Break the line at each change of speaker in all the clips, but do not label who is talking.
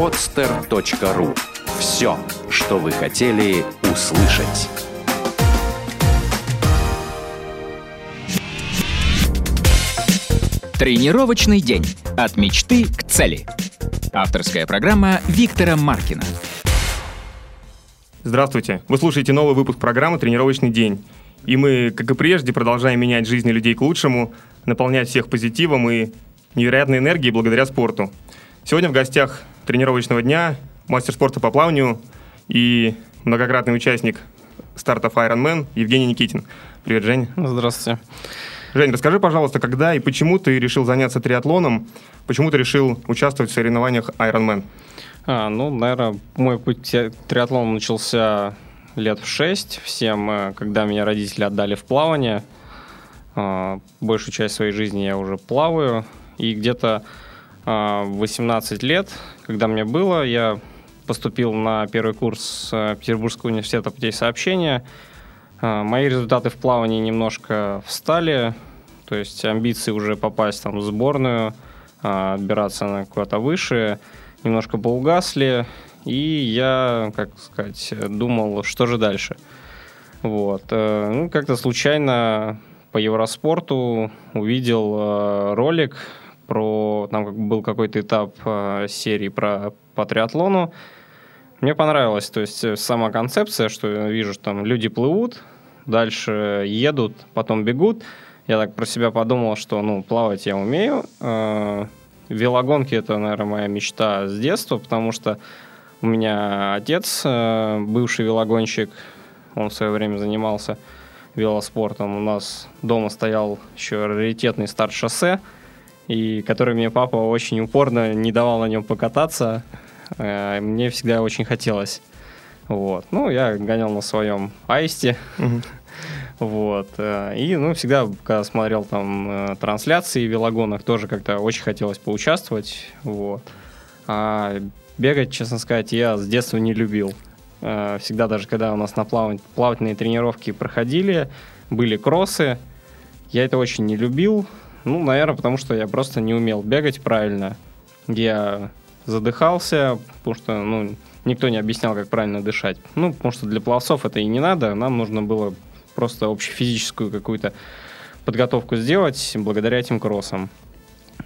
podster.ru Все, что вы хотели услышать.
Тренировочный день. От мечты к цели. Авторская программа Виктора Маркина.
Здравствуйте. Вы слушаете новый выпуск программы «Тренировочный день». И мы, как и прежде, продолжаем менять жизни людей к лучшему, наполнять всех позитивом и невероятной энергией благодаря спорту. Сегодня в гостях тренировочного дня мастер спорта по плаванию и многократный участник стартов Ironman Евгений Никитин. Привет, Жень.
Здравствуйте.
Жень, расскажи, пожалуйста, когда и почему ты решил заняться триатлоном, почему ты решил участвовать в соревнованиях Ironman?
А, ну, наверное, мой путь к триатлону начался лет в шесть, всем, э, когда меня родители отдали в плавание. А, большую часть своей жизни я уже плаваю, и где-то 18 а, лет, когда мне было, я поступил на первый курс э, Петербургского университета путей сообщения – а, мои результаты в плавании немножко встали, то есть амбиции уже попасть там в сборную, а, отбираться на куда-то выше, немножко поугасли, и я, как сказать, думал, что же дальше. Вот. Э, ну, как-то случайно по Евроспорту увидел э, ролик про... Там был какой-то этап э, серии про, по триатлону, мне понравилось, то есть сама концепция, что я вижу, что там люди плывут, дальше едут, потом бегут. Я так про себя подумал, что, ну, плавать я умею. Э, велогонки — это, наверное, моя мечта с детства, потому что у меня отец, э, бывший велогонщик, он в свое время занимался велоспортом. У нас дома стоял еще раритетный старт-шоссе, и который мне папа очень упорно не давал на нем покататься. Э, мне всегда очень хотелось. Вот. Ну, я гонял на своем аисте. Вот. Э, и, ну, всегда, когда смотрел там э, трансляции в велогонах, тоже как-то очень хотелось поучаствовать. Вот. А бегать, честно сказать, я с детства не любил. Всегда даже, когда у нас на плав... плавательные тренировки проходили, были кроссы, я это очень не любил. Ну, наверное, потому что я просто не умел бегать правильно. Я задыхался, потому что, ну, никто не объяснял, как правильно дышать. Ну, потому что для пловцов это и не надо, нам нужно было просто общефизическую какую-то подготовку сделать благодаря этим кроссам.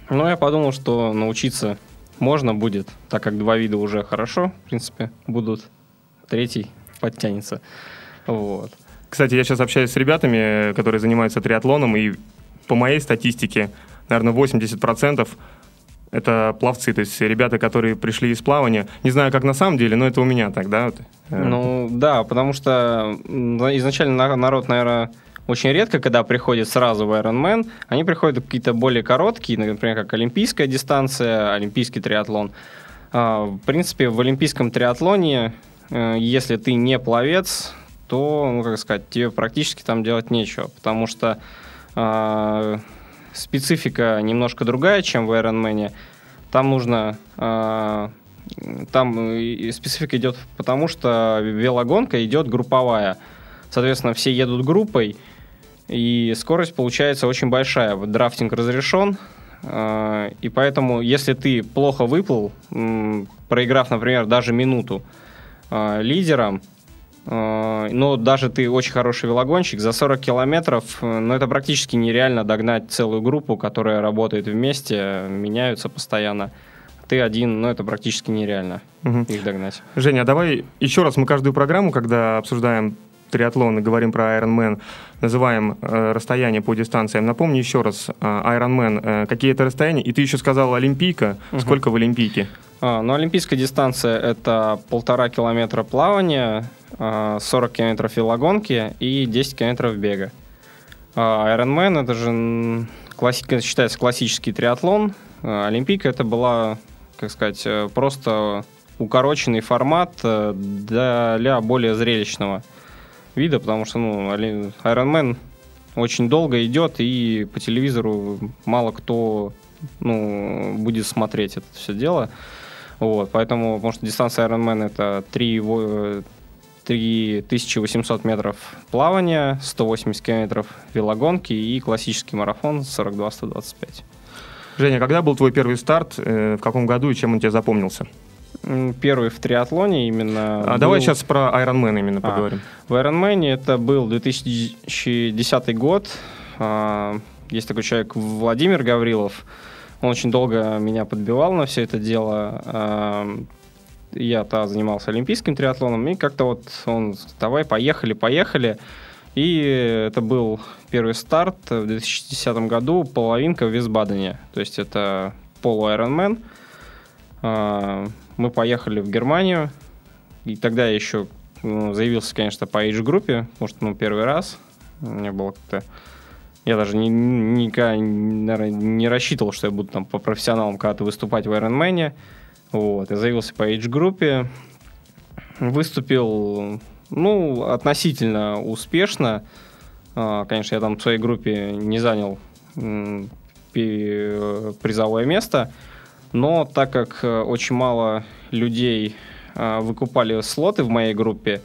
Но я подумал, что научиться можно будет, так как два вида уже хорошо, в принципе, будут. Третий подтянется. Вот.
Кстати, я сейчас общаюсь с ребятами, которые занимаются триатлоном, и по моей статистике, наверное, 80% это пловцы, то есть ребята, которые пришли из плавания. Не знаю, как на самом деле, но это у меня так, да?
Э, ну, да, потому что изначально народ, наверное, очень редко, когда приходит сразу в Ironman, они приходят какие-то более короткие, например, как олимпийская дистанция, олимпийский триатлон. А, в принципе, в олимпийском триатлоне, э, если ты не пловец, то, ну, как сказать, тебе практически там делать нечего, потому что а, специфика немножко другая, чем в Ironman. Там нужно... Э, там специфика идет потому, что велогонка идет групповая. Соответственно, все едут группой, и скорость получается очень большая. Драфтинг разрешен, э, и поэтому, если ты плохо выплыл, проиграв, например, даже минуту э, лидерам, Но даже ты очень хороший велогонщик, за 40 километров, ну, это практически нереально догнать целую группу, которая работает вместе, меняются постоянно. Ты один, ну, это практически нереально угу. их догнать.
Женя, а давай еще раз мы каждую программу, когда обсуждаем триатлон и говорим про Ironman, называем э, расстояние по дистанциям. Напомни еще раз, э, Ironman, э, какие это расстояния? И ты еще сказал Олимпийка. Угу. Сколько в Олимпийке?
А, ну, олимпийская дистанция – это полтора километра плавания, 40 а, километров велогонки и 10 километров бега. А, Ironman – это же класси- считается классический триатлон. А, олимпийка – это была, как сказать, э, просто укороченный формат э, для более зрелищного вида, потому что ну, Ironman очень долго идет, и по телевизору мало кто ну, будет смотреть это все дело. Вот, поэтому, потому что дистанция Ironman это 3, 3800 метров плавания, 180 километров велогонки и классический марафон 42-125.
Женя, когда был твой первый старт, э, в каком году и чем он тебе запомнился?
Первый в триатлоне именно.
А был... Давай сейчас про Ironman именно а, поговорим.
В Ironman это был 2010 год. А, есть такой человек Владимир Гаврилов. Он очень долго меня подбивал на все это дело. Я-то занимался олимпийским триатлоном, и как-то вот он, давай, поехали, поехали. И это был первый старт в 2010 году, половинка в Висбадене. То есть это полу Ironman. А, мы поехали в Германию, и тогда я еще ну, заявился, конечно, по age-группе, может, ну, первый раз. У меня было как-то... Я даже ни, никогда, наверное, не рассчитывал, что я буду там по профессионалам когда-то выступать в Ironman. Вот, я заявился по age-группе, выступил, ну, относительно успешно. А, конечно, я там в своей группе не занял призовое место, но так как э, очень мало людей а, выкупали слоты в моей группе,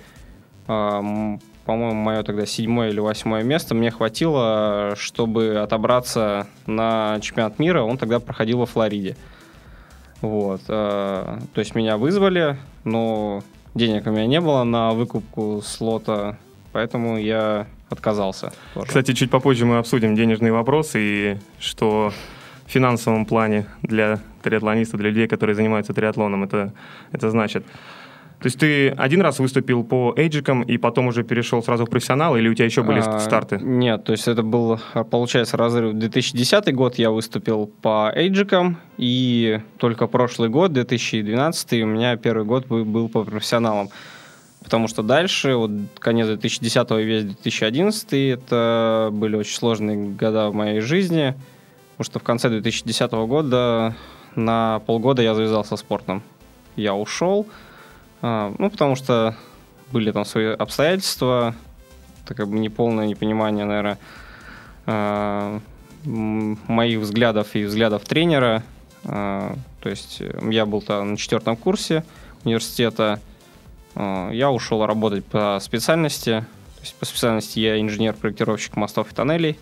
а, по-моему, мое тогда седьмое или восьмое место, мне хватило, чтобы отобраться на чемпионат мира. Он тогда проходил во Флориде. Вот. То есть меня вызвали, но денег у меня не было на выкупку слота, поэтому я отказался.
Тоже. Кстати, чуть попозже мы обсудим денежные вопросы и что в финансовом плане для триатлониста, для людей, которые занимаются триатлоном, это, это значит. То есть ты один раз выступил по эйджикам и потом уже перешел сразу в профессионал, или у тебя еще были а, старты?
Нет, то есть это был, получается, разрыв. 2010 год я выступил по эйджикам, и только прошлый год, 2012, у меня первый год был по профессионалам. Потому что дальше, вот конец 2010 и весь 2011, это были очень сложные года в моей жизни. Потому что в конце 2010 года на полгода я завязался спортом. Я ушел, ну, потому что были там свои обстоятельства, это как бы неполное непонимание, наверное, а, моих взглядов и взглядов тренера. А, то есть я был там на четвертом курсе университета, я ушел работать по специальности. То есть по специальности я инженер-проектировщик мостов и тоннелей.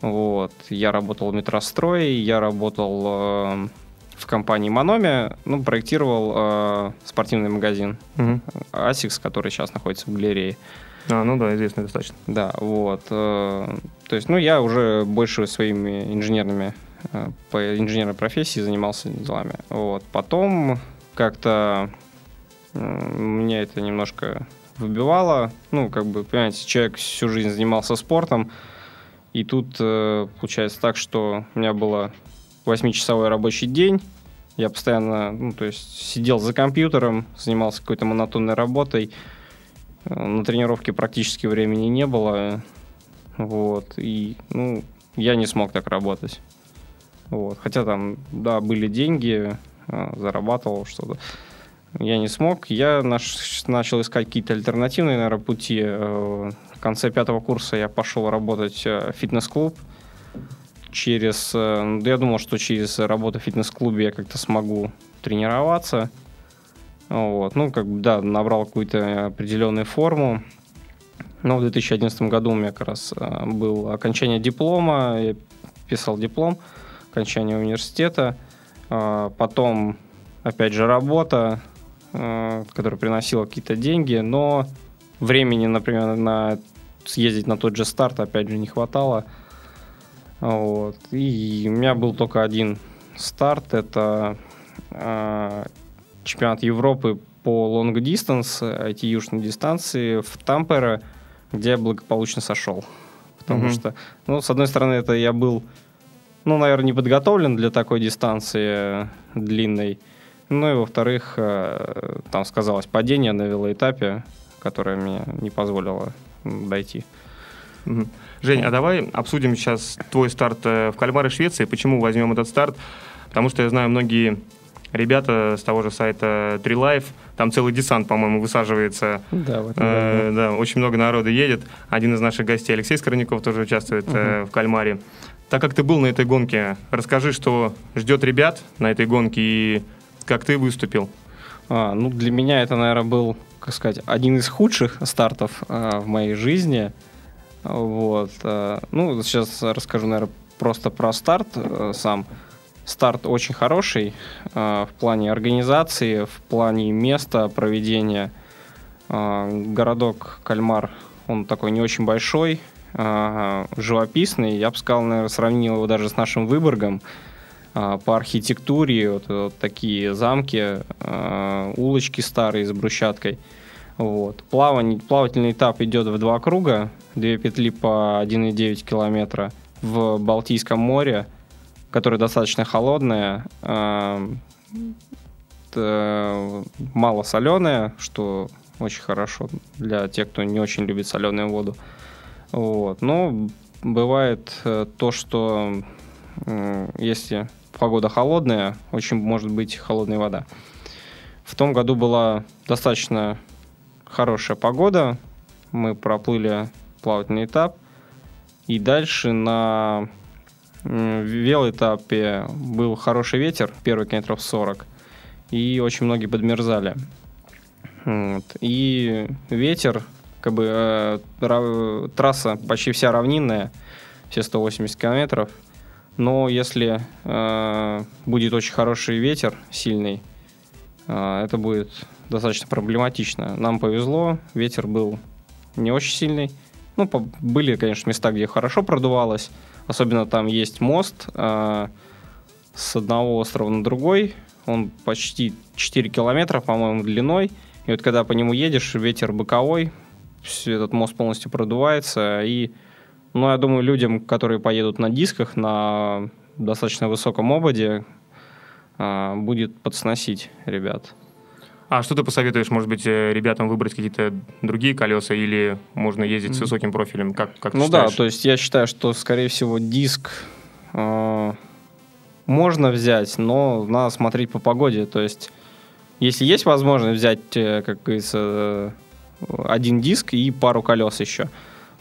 Вот. Я работал в метрострое, я работал в компании Мономи, ну, проектировал э, спортивный магазин угу. Asics, который сейчас находится в галерее.
А, ну да, известный достаточно.
Да, вот. Э, то есть, ну, я уже больше своими инженерными, э, по инженерной профессии занимался делами. Вот. Потом как-то э, меня это немножко выбивало. Ну, как бы, понимаете, человек всю жизнь занимался спортом, и тут э, получается так, что у меня было 8-часовой рабочий день. Я постоянно, ну, то есть сидел за компьютером, занимался какой-то монотонной работой. Э, на тренировке практически времени не было. Вот. И, ну, я не смог так работать. Вот. Хотя там, да, были деньги, э, зарабатывал что-то. Я не смог. Я наш, начал искать какие-то альтернативные, наверное, пути. Э, в конце пятого курса я пошел работать в фитнес-клуб через... Э, я думал, что через работу в фитнес-клубе я как-то смогу тренироваться. Вот. Ну, как бы, да, набрал какую-то определенную форму. Но в 2011 году у меня как раз э, было окончание диплома, я писал диплом, окончание университета. Э, потом, опять же, работа, которая приносила какие-то деньги, но времени, например, на съездить на тот же старт, опять же, не хватало. Вот. И у меня был только один старт. Это э, чемпионат Европы по long distance, эти южные дистанции в Тампере, где я благополучно сошел. Потому mm-hmm. что, ну, с одной стороны, это я был, ну, наверное, не подготовлен для такой дистанции длинной. Ну и во-вторых, э, там сказалось падение на велоэтапе, которое мне не позволило дойти.
Жень, а давай обсудим сейчас твой старт э, в Кальмаре Швеции. Почему возьмем этот старт? Потому что я знаю многие ребята с того же сайта Tree там целый десант, по-моему, высаживается.
Да, вот э,
да, очень много народа едет. Один из наших гостей, Алексей Скорняков, тоже участвует угу. э, в Кальмаре. Так как ты был на этой гонке, расскажи, что ждет ребят на этой гонке и как ты выступил.
А, ну, для меня это, наверное, был, как сказать, один из худших стартов а, в моей жизни. Вот. Э, ну, сейчас расскажу, наверное, просто про старт э, сам. старт очень хороший э, в плане организации, в плане места проведения. Городок Кальмар, он такой не очень большой, живописный. Я бы сказал, наверное, сравнил его даже с нашим Выборгом. По архитектуре, вот, вот такие замки, улочки старые с брусчаткой. Вот. Плавание, плавательный этап идет в два круга, две петли по 1,9 километра в Балтийском море – которая достаточно холодная, мало соленая, что очень хорошо для тех, кто не очень любит соленую воду. Вот. Но бывает э, то, что если погода холодная, очень может быть холодная вода. В том году была достаточно хорошая погода. Мы проплыли плавательный этап. И дальше на велоэтапе был хороший ветер, первый километров 40, и очень многие подмерзали. Вот. И ветер, как бы э, трасса почти вся равнинная, все 180 километров, но если э, будет очень хороший ветер, сильный, э, это будет достаточно проблематично. Нам повезло, ветер был не очень сильный. Ну, по, были, конечно, места, где хорошо продувалось, Особенно там есть мост э, с одного острова на другой. Он почти 4 километра, по-моему, длиной. И вот когда по нему едешь, ветер боковой, этот мост полностью продувается. И, ну, я думаю, людям, которые поедут на дисках, на достаточно высоком ободе, э, будет подсносить ребят.
А что ты посоветуешь, может быть, э, ребятам выбрать какие-то другие колеса или можно ездить с высоким профилем? Как, как
ну
считаешь?
да, то есть я считаю, что, скорее всего, диск э, можно взять, но надо смотреть по погоде. То есть, если есть возможность взять, э, как говорится, один диск и пару колес еще,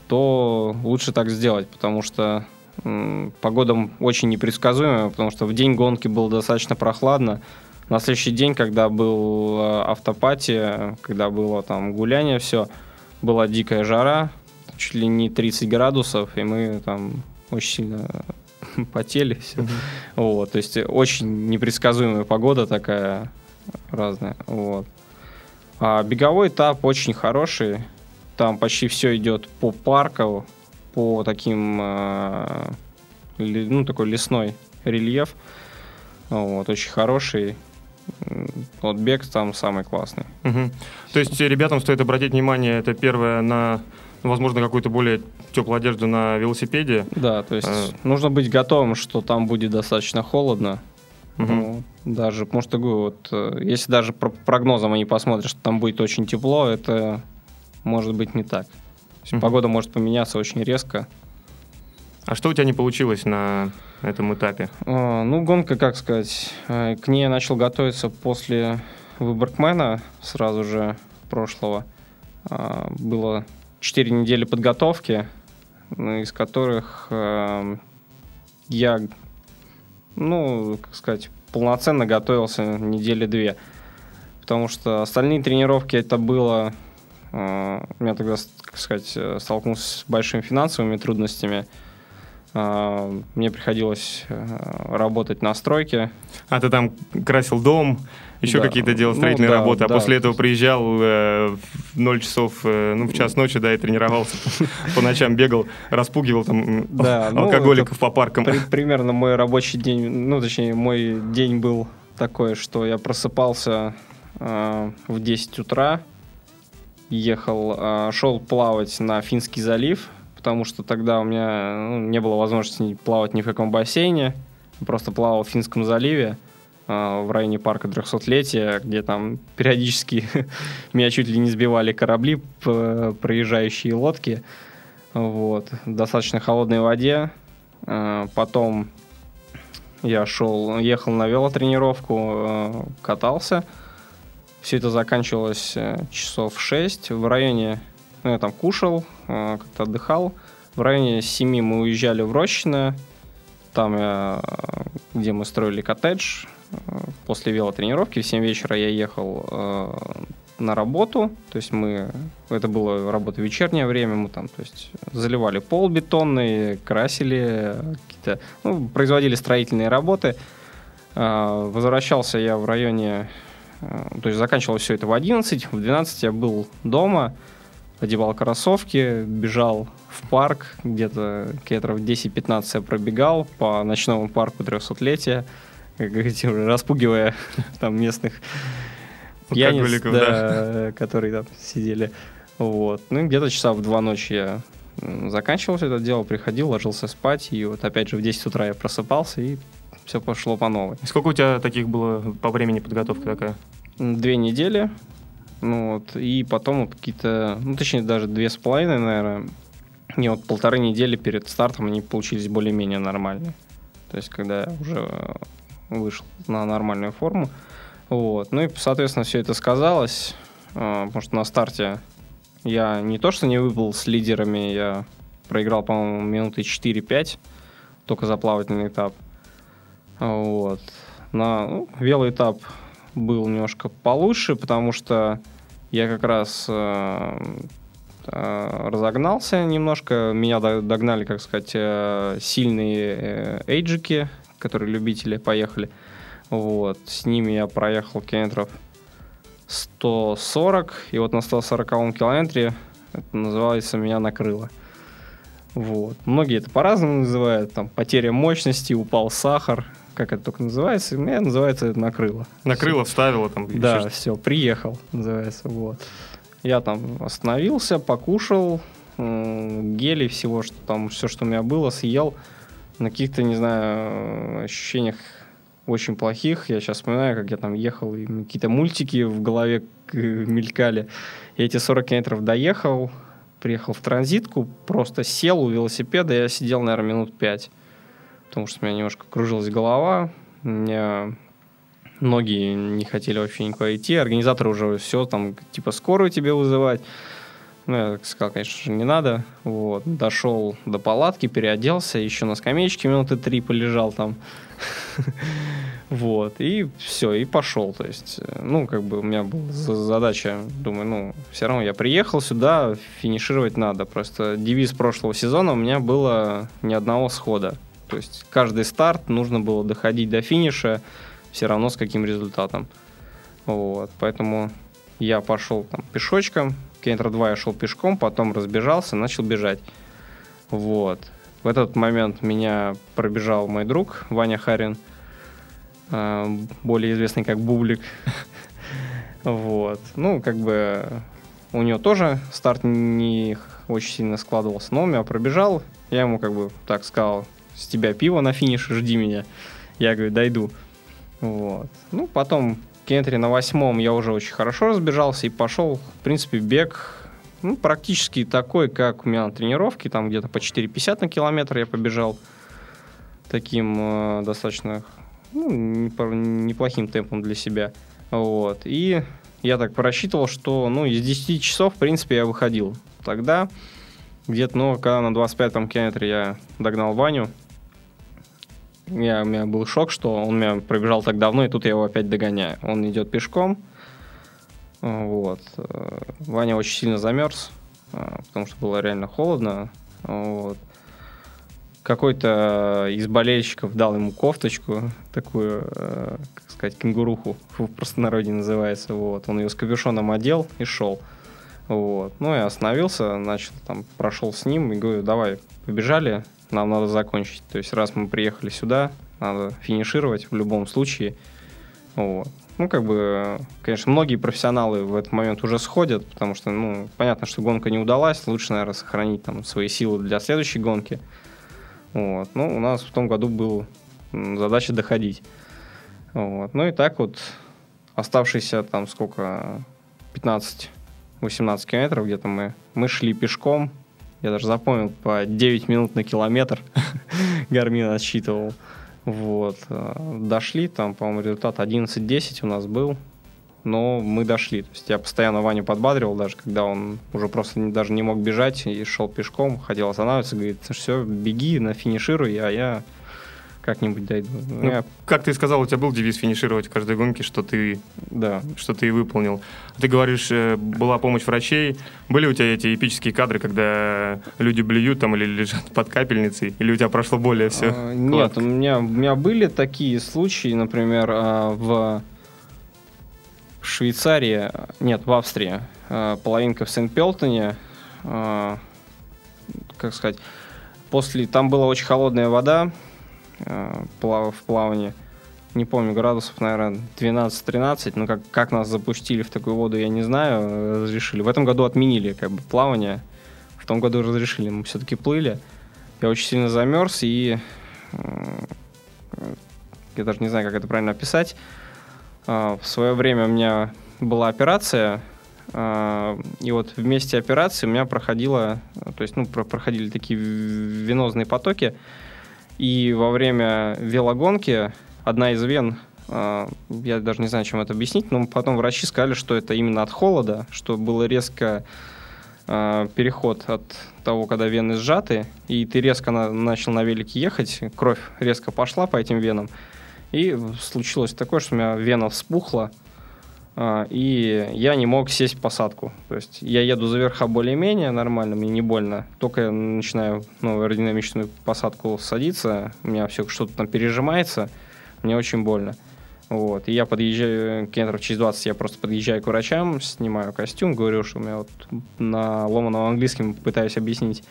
то лучше так сделать, потому что погода очень непредсказуемая, потому что в день гонки было достаточно прохладно, на следующий день, когда был э, автопати, когда было там гуляние, все, была дикая жара, чуть ли не 30 градусов, и мы там очень сильно потели все. Mm-hmm. Вот, то есть очень непредсказуемая погода такая разная. Вот. А беговой этап очень хороший. Там почти все идет по парку, по таким, э, ну, такой лесной рельеф. Вот, очень хороший. Вот бег там самый классный.
Угу. То есть ребятам стоит обратить внимание, это первое, на, возможно, какую-то более теплую одежду на велосипеде.
Да, то есть а... нужно быть готовым, что там будет достаточно холодно. Угу. Ну, даже, может, вот, э, если даже по прогнозам они посмотрят, что там будет очень тепло, это может быть не так. Угу. Погода может поменяться очень резко.
А что у тебя не получилось на этом этапе?
А, ну, гонка, как сказать, э, к ней я начал готовиться после Выборгмена сразу же прошлого. А, было 4 недели подготовки, ну, из которых э, я, ну, как сказать, полноценно готовился недели две. Потому что остальные тренировки это было... Э, я тогда, так сказать, столкнулся с большими финансовыми трудностями – мне приходилось э, работать на стройке.
А ты там красил дом, еще да. какие-то делал ну строительные ну, да, работы, а да. после этого приезжал э, в 0 часов, э, ну, в час ночи, да, и тренировался, по ночам бегал, распугивал там ну, алкоголиков по паркам.
Примерно мой рабочий день, ну, точнее, мой день был такой, что я просыпался в 10 утра, ехал, шел плавать на Финский залив, потому что тогда у меня ну, не было возможности плавать ни в каком бассейне. Просто плавал в Финском заливе э, в районе парка 300-летия, где там периодически меня чуть ли не сбивали корабли, проезжающие лодки. Вот. В достаточно холодной воде. Э, потом я шел, ехал на велотренировку, э, катался. Все это заканчивалось э, часов в 6. В районе ну, я там кушал, э, как-то отдыхал. В районе 7 мы уезжали в Рощино. Там, я, где мы строили коттедж. Э, после велотренировки в 7 вечера я ехал э, на работу. То есть мы... Это было работа в вечернее время. Мы там, то есть, заливали пол бетонный, красили какие-то... Ну, производили строительные работы. Возвращался я в районе... э, То есть заканчивал все это в 11. В 12 я был дома, одевал кроссовки, бежал в парк. Где-то километров 10-15 я пробегал по ночному парку 300-летия, как говорите, уже распугивая там местных пьяниц,
Алкоголиков,
да, которые там сидели. Вот. Ну, и где-то часа в два ночи я заканчивал все это дело, приходил, ложился спать, и вот опять же в 10 утра я просыпался, и все пошло по новой.
Сколько у тебя таких было по времени подготовка такая?
Две недели, ну вот, и потом какие-то, ну, точнее, даже две с половиной, наверное, и вот полторы недели перед стартом они получились более-менее нормальные. То есть, когда я уже э, вышел на нормальную форму. Вот. Ну и, соответственно, все это сказалось, э, потому что на старте я не то что не выпал с лидерами, я проиграл, по-моему, минуты 4-5, только за плавательный этап. Вот. На ну, велоэтап был немножко получше, потому что я как раз э, э, разогнался немножко. Меня до- догнали, как сказать, э, сильные эйджики, которые любители поехали. Вот. С ними я проехал километров 140, и вот на 140 километре это называется «Меня накрыло». Вот. Многие это по-разному называют, там, потеря мощности, упал сахар, как это только называется, у меня называется это накрыло.
Накрыло, вставило там. еще
Да,
что-то.
все, приехал, называется, вот. Я там остановился, покушал, гели всего, что там, все, что у меня было, съел. На каких-то, не знаю, ощущениях очень плохих. Я сейчас вспоминаю, как я там ехал, и какие-то мультики в голове э, мелькали. Я эти 40 километров доехал, приехал в транзитку, просто сел у велосипеда, я сидел, наверное, минут пять. Потому что у меня немножко кружилась голова, у меня ноги не хотели вообще никуда идти. Организаторы уже все, там, типа, скорую тебе вызывать. Ну, я так сказал, конечно же, не надо. Вот. Дошел до палатки, переоделся, еще на скамеечке минуты три полежал там. Вот, и все, и пошел. То есть, э, ну, как бы у меня была за- задача, думаю, ну, все равно я приехал сюда, финишировать надо. Просто девиз прошлого сезона у меня было ни одного схода. То есть каждый старт нужно было доходить до финиша, все равно с каким результатом. Вот, поэтому я пошел там пешочком, километра два я шел пешком, потом разбежался, начал бежать. Вот. В этот момент меня пробежал мой друг Ваня Харин, э, более известный как Бублик. Вот. Ну, как бы у него тоже старт не очень сильно складывался, но он меня пробежал. Я ему как бы так сказал, с тебя пиво на финише, жди меня. Я говорю, дойду. Вот. Ну, потом в на восьмом я уже очень хорошо разбежался и пошел, в принципе, бег ну, практически такой, как у меня на тренировке, там где-то по 4,50 на километр я побежал таким э, достаточно ну, неплохим темпом для себя. Вот. И я так просчитывал, что ну, из 10 часов, в принципе, я выходил. Тогда где-то, ну, когда на 25-м километре я догнал Ваню, я, у меня был шок, что он меня пробежал так давно, и тут я его опять догоняю. Он идет пешком. Вот. Э, Ваня очень сильно замерз, э, потому что было реально холодно. Вот. Какой-то из болельщиков дал ему кофточку, такую, э, как сказать, кенгуруху, в простонародье называется. Вот. Он ее с капюшоном одел и шел. Вот. Ну, я остановился, начал там, прошел с ним и говорю, давай, побежали, нам надо закончить. То есть, раз мы приехали сюда, надо финишировать в любом случае. Вот. Ну, как бы, конечно, многие профессионалы в этот момент уже сходят, потому что, ну, понятно, что гонка не удалась, лучше, наверное, сохранить там свои силы для следующей гонки. Вот. Ну, у нас в том году была задача доходить. Вот. Ну и так вот оставшиеся там сколько, 15-18 километров где-то мы, мы шли пешком. Я даже запомнил по 9 минут на километр. Гармин отсчитывал. Вот. э, Дошли, там, по-моему, результат 11-10 у нас был. Но мы дошли. То есть я постоянно Ваню подбадривал, даже когда он уже просто не- даже не мог бежать и шел пешком, хотел останавливаться, говорит, все, беги, нафинишируй, а я как-нибудь дойду.
Ну,
Я-
Как ты сказал, у тебя был девиз финишировать в каждой гонке, что ты,
да.
что ты и выполнил. Ты говоришь, э, была помощь врачей. Были у тебя эти эпические кадры, когда люди блюют там или лежат под капельницей? Или у тебя прошло более все?
А, Нет, у меня, у меня были такие случаи, например, а, в Швейцарии, нет, в Австрии, а, половинка в Сент-Пелтоне, а, как сказать, после, там была очень холодная вода а, плав- в плавании, не помню, градусов, наверное, 12-13, но как, как нас запустили в такую воду, я не знаю, э, разрешили. В этом году отменили как бы плавание, в том году разрешили, мы все-таки плыли. Я очень сильно замерз и м, я даже не знаю, как это правильно описать. А, В свое время у меня была операция, и вот вместе операции у меня проходила, то есть, ну, про- проходили такие венозные потоки, и во время велогонки одна из вен, а, я даже не знаю, чем это объяснить, но потом врачи сказали, что это именно от холода, что было резко а, переход от того, когда вены сжаты, и ты резко на- начал на велике ехать, кровь резко пошла по этим венам, и случилось такое, что у меня вена вспухла, и я не мог сесть в посадку. То есть я еду за верха более-менее нормально, мне не больно. Только я начинаю ну, аэродинамичную посадку садиться, у меня все что-то там пережимается, мне очень больно. Вот. И я подъезжаю, километров через 20 я просто подъезжаю к врачам, снимаю костюм, говорю, что у меня вот на ломаном английском пытаюсь объяснить,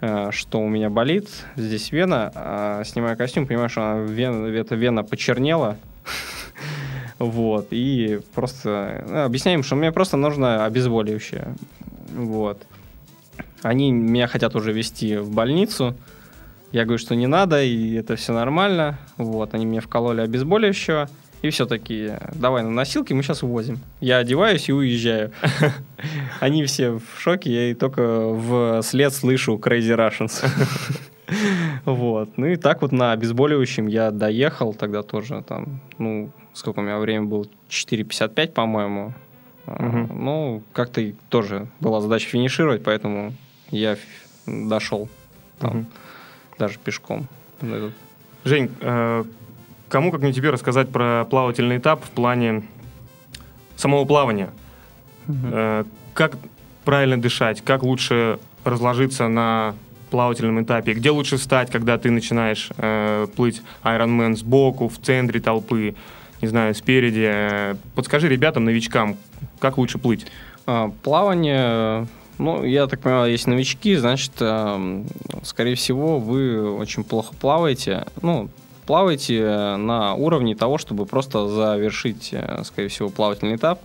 э, что у меня болит, здесь вена, а снимаю костюм, понимаю, что она вена, эта вена почернела, вот, и просто ну, объясняем, что мне просто нужно обезболивающее, вот. Они меня хотят уже везти в больницу, я говорю, что не надо, и это все нормально. Вот, они мне вкололи обезболивающего. И все таки давай на носилки, мы сейчас увозим. Я одеваюсь и уезжаю. Они все в шоке, я и только в след слышу Crazy Russians. Вот. Ну и так вот на обезболивающем я доехал тогда тоже там, ну, сколько у меня время было, 4.55, по-моему.
Мгм.
Ну, как-то тоже была задача финишировать, поэтому я дошел там
Мгм.
даже пешком.
Жень, э, кому, как не тебе, рассказать про плавательный этап в плане самого плавания? Э, Как правильно дышать? Как лучше разложиться на плавательном этапе? Где лучше встать, когда ты начинаешь э, плыть Ironman сбоку, в центре толпы, не знаю, спереди? Э, Подскажи ребятам, новичкам, как лучше плыть?
А, плавание, ну, я так понимаю, есть новички, значит, эм, скорее всего, вы очень плохо плаваете. Ну, плаваете э, на уровне того, чтобы просто завершить, э, скорее всего, плавательный этап.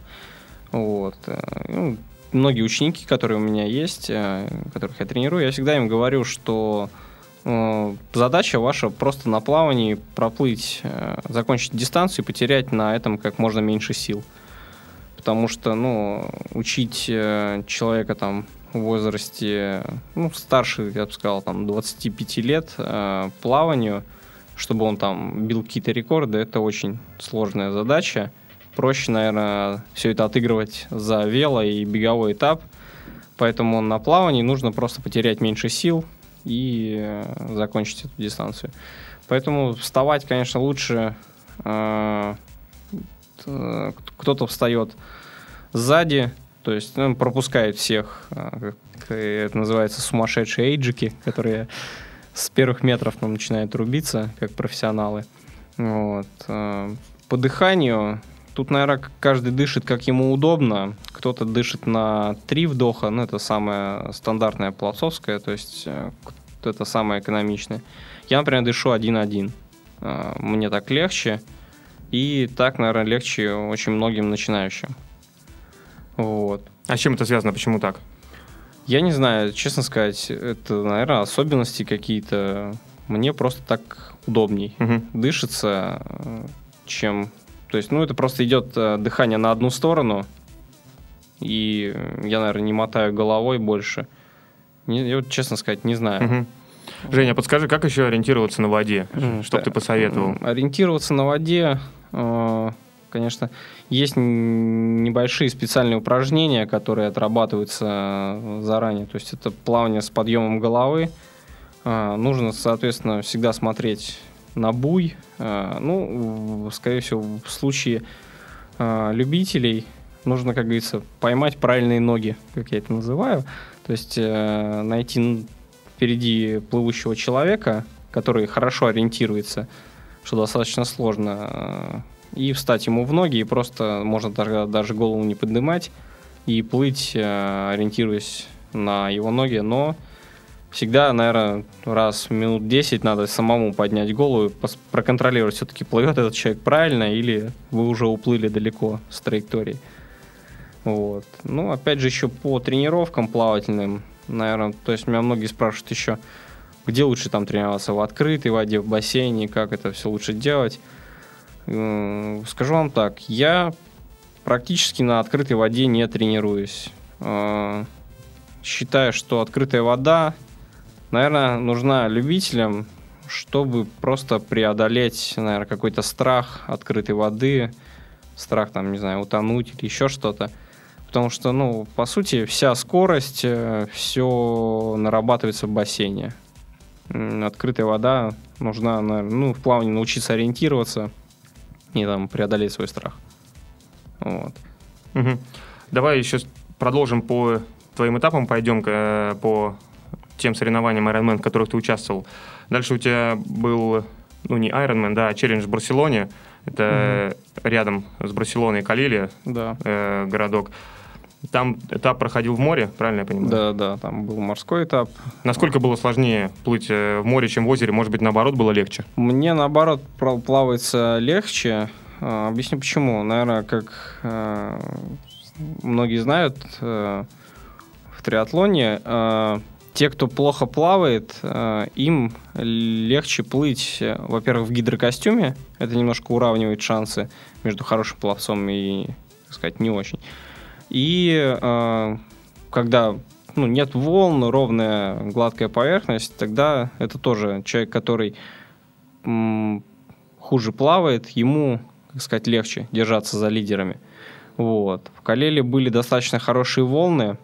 Вот. э, ну, многие ученики, которые у меня есть, э, которых я тренирую, я всегда им говорю, что э, задача ваша просто на плавании проплыть, э, закончить дистанцию и потерять на этом как можно меньше сил. Потому что, ну, учить человека там в возрасте, ну, старше, я бы сказал, там, 25 лет плаванию, чтобы он там бил какие-то рекорды, это очень сложная задача. Проще, наверное, все это отыгрывать за вело и беговой этап. Поэтому на плавании нужно просто потерять меньше сил и э, закончить эту дистанцию. Поэтому вставать, конечно, лучше. э, т- кто-то встает сзади, то есть ну, пропускает всех, э, как это называется, сумасшедшие эйджики, которые с первых метров ну, начинают рубиться, как профессионалы. Вот. э, По дыханию тут, наверное, каждый дышит как ему удобно. Кто-то дышит на три вдоха, ну, это самое стандартное плацовское, то есть э, это самое экономичное. Я, например, дышу один-один. Э, Мне так легче. И так, наверное, легче очень многим начинающим. Вот.
А с чем это связано? Почему так?
Я не знаю, честно сказать, это, наверное, особенности какие-то. Мне просто так удобней
Мгм.
дышится, э, чем... То есть, ну, это просто идет э, дыхание на одну сторону, и я, наверное, не мотаю головой больше. Не- я вот, честно сказать, не знаю.
Мгм. Женя, подскажи, как еще ориентироваться на воде?
М,
Что бы ты посоветовал?
Ориентироваться на воде, э, конечно, есть небольшие специальные упражнения, которые отрабатываются э, заранее. То есть это плавание с подъемом головы. Э, Нужно, соответственно, всегда смотреть на буй. Э, ну, скорее всего, в случае э, любителей нужно, как говорится, поймать правильные ноги, как я это называю. То есть э, найти впереди плывущего человека, который хорошо ориентируется, что достаточно сложно, и встать ему в ноги, и просто можно даже, даже голову не поднимать и плыть, ориентируясь на его ноги, но всегда, наверное, раз минут 10 надо самому поднять голову и проконтролировать, все-таки плывет этот человек правильно или вы уже уплыли далеко с траектории. Вот. Ну, опять же, еще по тренировкам плавательным, наверное, то есть меня многие спрашивают еще, где лучше там тренироваться, в открытой воде, в бассейне, как это все лучше делать. Скажу вам так, я практически на открытой воде не тренируюсь. А, считаю, что открытая вода, наверное, нужна любителям, чтобы просто преодолеть, наверное, какой-то страх открытой воды, страх там, не знаю, утонуть или еще что-то. Потому что, ну, по сути, вся скорость, э, все нарабатывается в бассейне. Открытая вода нужна, наверное, ну, в плавании научиться ориентироваться и там преодолеть свой страх. Вот.
Угу. Давай еще продолжим по твоим этапам, пойдем э, по тем соревнованиям Ironman, в которых ты участвовал. Дальше у тебя был, ну, не Ironman, да, а челлендж в Барселоне. Это угу. рядом с Барселоной Калилия,
да.
э, городок. Там этап проходил в море, правильно я понимаю?
Да, да, там был морской этап.
Насколько было сложнее плыть э, в море, чем в озере? Может быть, наоборот, было легче?
Мне, наоборот, плавается легче. А, объясню почему. Наверное, как э, многие знают, э, в триатлоне те, кто плохо плавает, им легче плыть, во-первых, в гидрокостюме. Это немножко уравнивает шансы между хорошим пловцом и, так сказать, не очень. И э, когда ну, нет волн, ровная гладкая поверхность, тогда это тоже человек, который хуже плавает, ему, так сказать, легче держаться за лидерами. Вот. В Калеле были достаточно хорошие волны,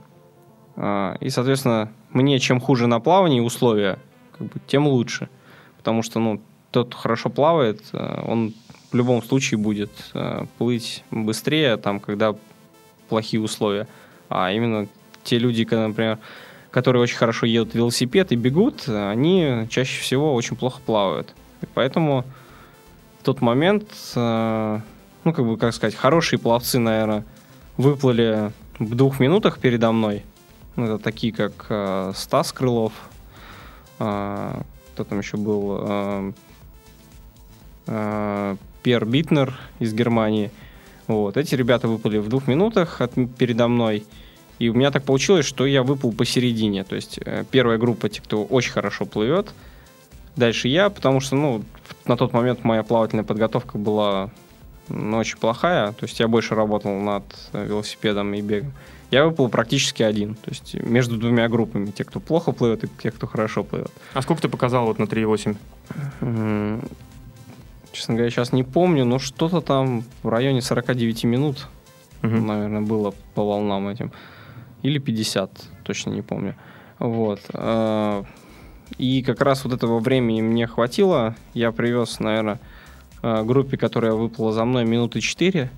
э, и, соответственно, мне чем хуже на плавании условия, как бы, тем лучше. Потому что, ну, тот, кто хорошо плавает, э, он в любом случае будет э, плыть быстрее, там, когда плохие условия, а именно те люди, например, которые очень хорошо едут велосипед и бегут, они чаще всего очень плохо плавают. И поэтому в тот момент, э, ну, как бы, как сказать, хорошие пловцы, наверное, выплыли в двух минутах передо мной. Ну, это такие, как э, Стас Крылов, э, кто там еще был, Пер Битнер из Германии – вот. Эти ребята выплыли в двух минутах от, передо мной. И у меня так получилось, что я выплыл посередине. То есть э, первая группа, те, кто очень хорошо плывет. Дальше я, потому что, ну, на тот момент моя плавательная подготовка была ну, очень плохая. То есть я больше работал над э, велосипедом и бегом. Я выплыл практически один. То есть между двумя группами. Те, кто плохо плывет, и те, кто хорошо плывет.
А сколько ты показал вот на 3,8?
Честно говоря, сейчас не помню, но что-то там в районе 49 минут, угу. наверное, было по волнам этим. Или 50, точно не помню. Вот. А, и как раз вот этого времени мне хватило. Я привез, наверное, а, группе, которая выплыла за мной, минуты 4.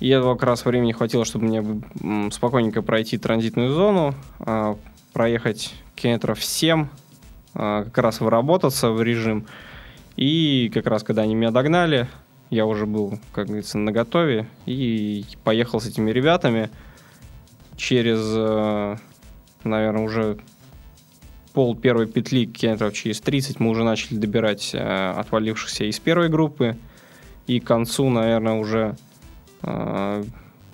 И этого как раз времени хватило, чтобы мне спокойненько пройти транзитную зону, а, проехать километров 7, как раз выработаться в режим – и как раз, когда они меня догнали, я уже был, как говорится, на готове и поехал с этими ребятами. Через, э, наверное, уже пол первой петли, километров через 30, мы уже начали добирать э, отвалившихся из первой группы. И к концу, наверное, уже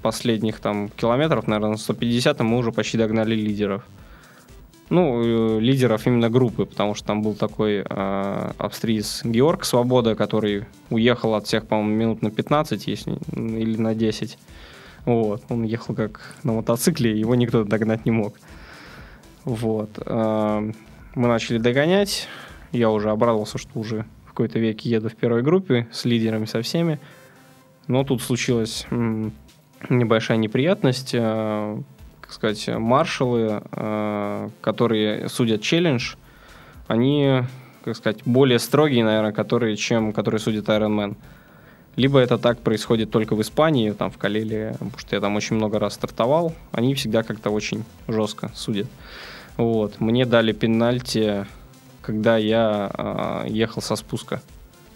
последних там километров, наверное, на 150 мы уже почти догнали лидеров ну, э, лидеров именно группы, потому что там был такой э, австриец Георг Свобода, который уехал от всех, по-моему, минут на 15, если, или на 10. Вот. Он ехал как на мотоцикле, его никто догнать не мог. Вот. Э, мы начали догонять. Я уже обрадовался, что уже в какой-то веке еду в первой группе с лидерами, со всеми. Но тут случилась небольшая неприятность. Э, так сказать, маршалы, э, которые судят челлендж, они как сказать, более строгие, наверное, которые, чем которые судит Ironman. Либо это так происходит только в Испании, там в Калеле, потому что я там очень много раз стартовал. Они всегда как-то очень жестко судят. Вот. Мне дали пенальти, когда я э, ехал со спуска.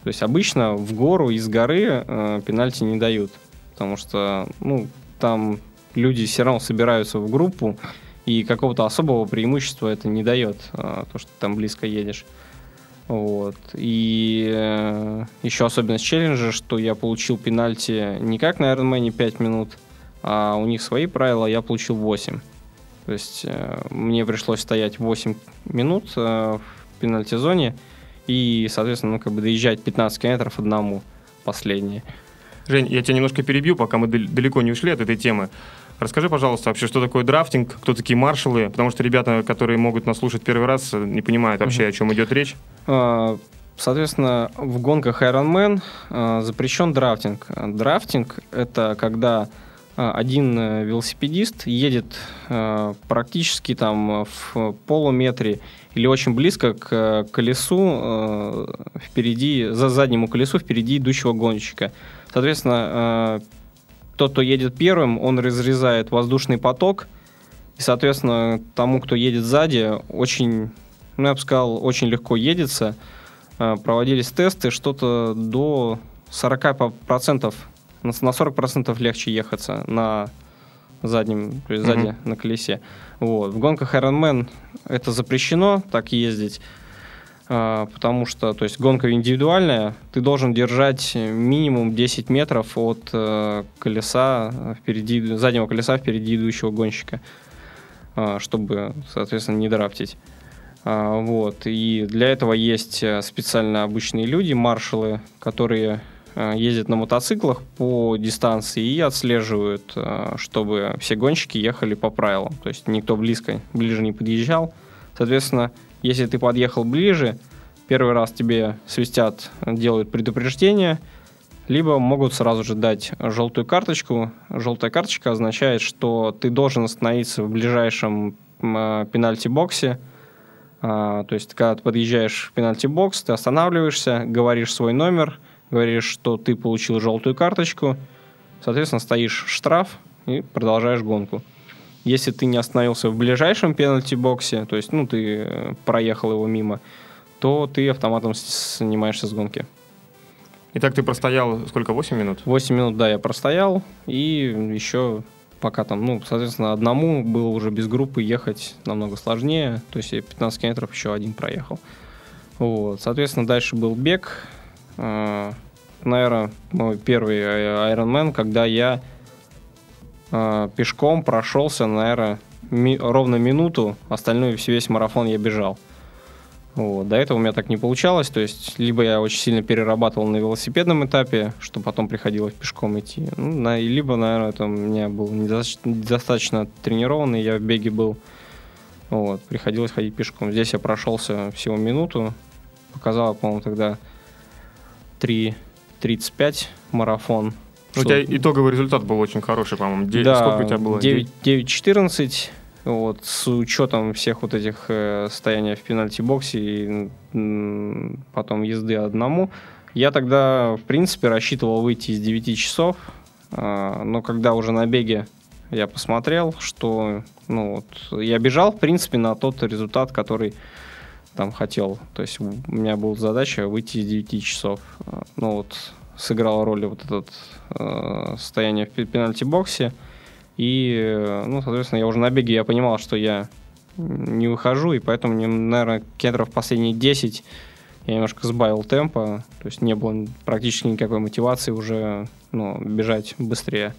То есть обычно в гору из горы э, пенальти не дают, потому что ну, там люди все равно собираются в группу, и какого-то особого преимущества это не дает, э, то, что ты там близко едешь. Вот. И э, еще особенность челленджа, что я получил пенальти не как на Ironman 5 минут, а у них свои правила, я получил 8. То есть э, мне пришлось стоять 8 минут э, в пенальти-зоне и, соответственно, ну, как бы доезжать 15 километров одному последние.
Жень, я тебя немножко перебью, пока мы далеко не ушли от этой темы. Расскажи, пожалуйста, вообще, что такое драфтинг, кто такие маршалы, потому что ребята, которые могут нас слушать первый раз, не понимают вообще, mm-hmm. о чем идет речь.
А, соответственно, в гонках Ironman а, запрещен драфтинг. Драфтинг — это когда а, один э, велосипедист едет практически там в полуметре или очень близко к колесу впереди, за заднему колесу впереди идущего гонщика. Соответственно, тот, кто едет первым, он разрезает воздушный поток, и, соответственно, тому, кто едет сзади, очень, ну, я бы сказал, очень легко едется. Э, проводились тесты, что-то до 40%, на 40% легче ехаться на заднем, то есть сзади mm-hmm. на колесе. Вот. В гонках Ironman это запрещено так ездить. А, потому что, то есть гонка индивидуальная, ты должен держать минимум 10 метров от э, колеса впереди, заднего колеса впереди идущего гонщика, а, чтобы, соответственно, не драфтить. А, вот. И для этого есть э, специально обычные люди, маршалы, которые ездят на мотоциклах по дистанции и отслеживают, чтобы все гонщики ехали по правилам. То есть никто близко, ближе не подъезжал. Соответственно, если ты подъехал ближе, первый раз тебе свистят, делают предупреждение, либо могут сразу же дать желтую карточку. Желтая карточка означает, что ты должен остановиться в ближайшем пенальти-боксе. А, то есть, когда ты подъезжаешь в пенальти-бокс, ты останавливаешься, говоришь свой номер, говоришь, что ты получил желтую карточку, соответственно, стоишь штраф и продолжаешь гонку. Если ты не остановился в ближайшем пенальти-боксе, то есть, ну, ты э, проехал его мимо, то ты автоматом снимаешься с гонки.
Итак, ты простоял сколько, 8 минут?
8 минут, да, я простоял, и еще пока там, ну, соответственно, одному было уже без группы ехать намного сложнее, то есть я 15 километров еще один проехал. Вот, соответственно, дальше был бег, наверное, мой первый Ironman, когда я э, пешком прошелся, наверное, ми- ровно минуту, остальную весь марафон я бежал. Вот. До этого у меня так не получалось, то есть либо я очень сильно перерабатывал на велосипедном этапе, что потом приходилось пешком идти, ну, на, либо, наверное, это у меня был недостаточно, недостаточно тренированный, я в беге был, вот, приходилось ходить пешком. Здесь я прошелся всего минуту, показал, по-моему, тогда 3.35 марафон,
у тебя итоговый результат был очень хороший, по-моему.
Да, Сколько у тебя было? 9-14. Вот, с учетом всех вот этих э, стояния в пенальти-боксе и м, потом езды одному, я тогда, в принципе, рассчитывал выйти из 9 часов, э, но когда уже на беге я посмотрел, что ну, вот, я бежал, в принципе, на тот результат, который там хотел. То есть у меня была задача выйти из 9 часов. Ну вот сыграла роль вот это э, состояние в пенальти-боксе. И, э, ну, соответственно, я уже на беге я понимал, что я не выхожу, и поэтому, наверное, кедров последние 10 я немножко сбавил темпа, то есть не было практически никакой мотивации уже ну, бежать быстрее.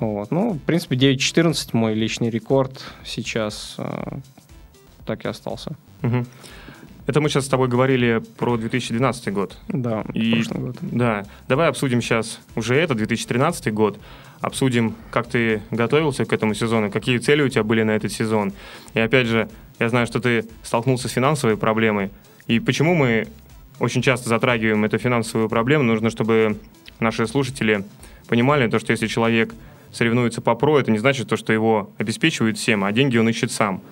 Вот. Ну, в принципе, 9.14 мой личный рекорд сейчас э, так и остался.
Угу. Это мы сейчас с тобой говорили про 2012 год.
Да,
и, прошлый год. Да. Давай обсудим сейчас уже это, 2013 год. Обсудим, как ты готовился к этому сезону, какие цели у тебя были на этот сезон. И опять же, я знаю, что ты столкнулся с финансовой проблемой. И почему мы очень часто затрагиваем эту финансовую проблему, нужно, чтобы наши слушатели понимали, то, что если человек соревнуется по ПРО, это не значит то, что его обеспечивают всем, а деньги он ищет сам.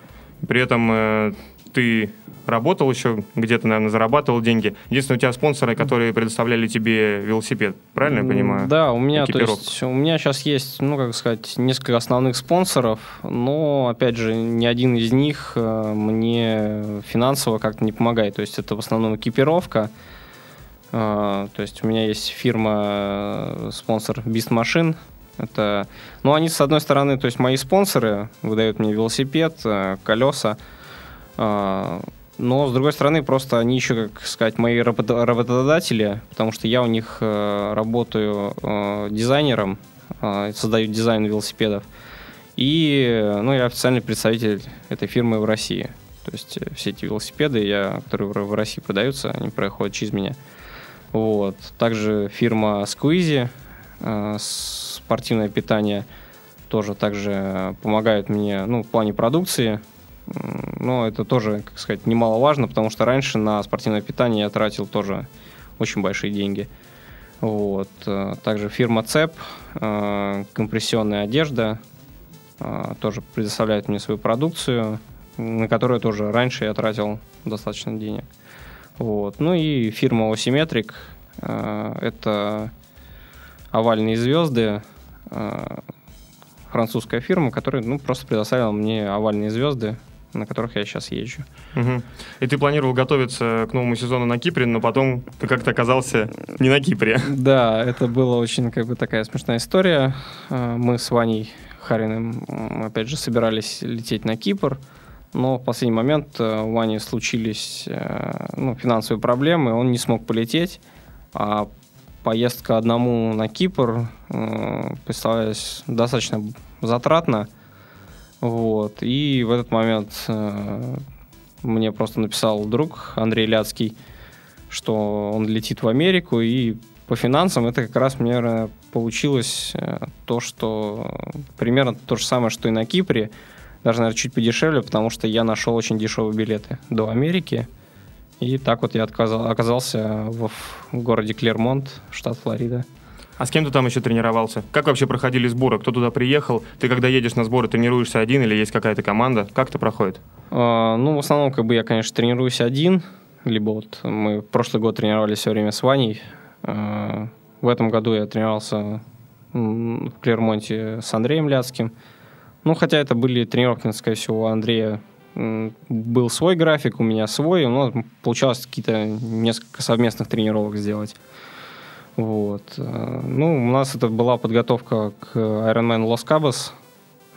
При этом э, ты работал еще, где-то, наверное, зарабатывал деньги. Единственное, у тебя спонсоры, которые предоставляли тебе велосипед, правильно я понимаю?
Да, у меня, то есть, у меня сейчас есть, ну, как сказать, несколько основных спонсоров, но, опять же, ни один из них э, мне финансово как-то не помогает. То есть это в основном экипировка. Э, то есть у меня есть фирма, э, спонсор Beast Machine, это, ну, они, с одной стороны, то есть мои спонсоры выдают мне велосипед, колеса, но, с другой стороны, просто они еще, как сказать, мои работодатели, потому что я у них э, работаю э, дизайнером, э, создаю дизайн велосипедов. И, ну, я официальный представитель этой фирмы в России. То есть э, все эти велосипеды, я, которые в России продаются, они проходят через меня. Вот. Также фирма Squeezy, э, спортивное питание, тоже также помогают мне, ну, в плане продукции, но это тоже, как сказать, немаловажно, потому что раньше на спортивное питание я тратил тоже очень большие деньги. Вот. Э, также фирма ЦЕП, э, компрессионная одежда, э, тоже предоставляет мне свою продукцию, на которую тоже раньше я тратил достаточно денег. Вот. Ну и фирма Осиметрик, это овальные звезды, французская фирма, которая ну, просто предоставила мне овальные звезды на которых я сейчас езжу.
Угу. И ты планировал готовиться к новому сезону на Кипре, но потом ты как-то оказался не на Кипре.
Да, это была очень как бы такая смешная история. А, мы с Ваней Хариным, опять же, собирались лететь на Кипр, но в последний момент э, у Вани случились э, ну, финансовые проблемы, он не смог полететь, а поездка одному на Кипр э, представлялась достаточно затратно. Вот. И в этот момент э, мне просто написал друг Андрей Ляцкий, что он летит в Америку, и по финансам это как раз, наверное, получилось э, то, что примерно то же самое, что и на Кипре, даже, наверное, чуть подешевле, потому что я нашел очень дешевые билеты до Америки. И так вот я отказал, оказался в, в городе Клермонт, штат Флорида.
А с кем ты там еще тренировался? Как вообще проходили сборы? Кто туда приехал? Ты когда едешь на сборы, тренируешься один или есть какая-то команда? Как это проходит?
А, ну, в основном, как бы я, конечно, тренируюсь один. Либо вот мы прошлый год тренировались все время с Ваней. А, в этом году я тренировался в Клермонте с Андреем Ляцким. Ну, хотя это были тренировки, скорее всего, у Андрея был свой график, у меня свой, но получалось какие-то несколько совместных тренировок сделать. Вот. Э, ну, у нас это была подготовка к Ironman Los Cabos.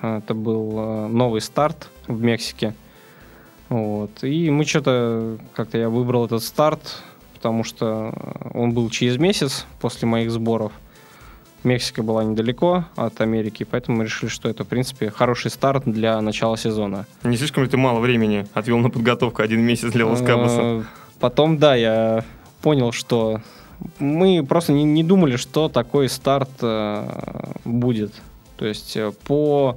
Это был э, новый старт в Мексике. Вот. И мы что-то, как-то я выбрал этот старт, потому что он был через месяц после моих сборов. Мексика была недалеко от Америки, поэтому мы решили, что это, в принципе, хороший старт для начала сезона.
Не слишком ли ты мало времени отвел на подготовку один месяц для Лос-Кабоса? Э,
потом, да, я понял, что мы просто не, не думали, что такой старт э, будет. То есть э, по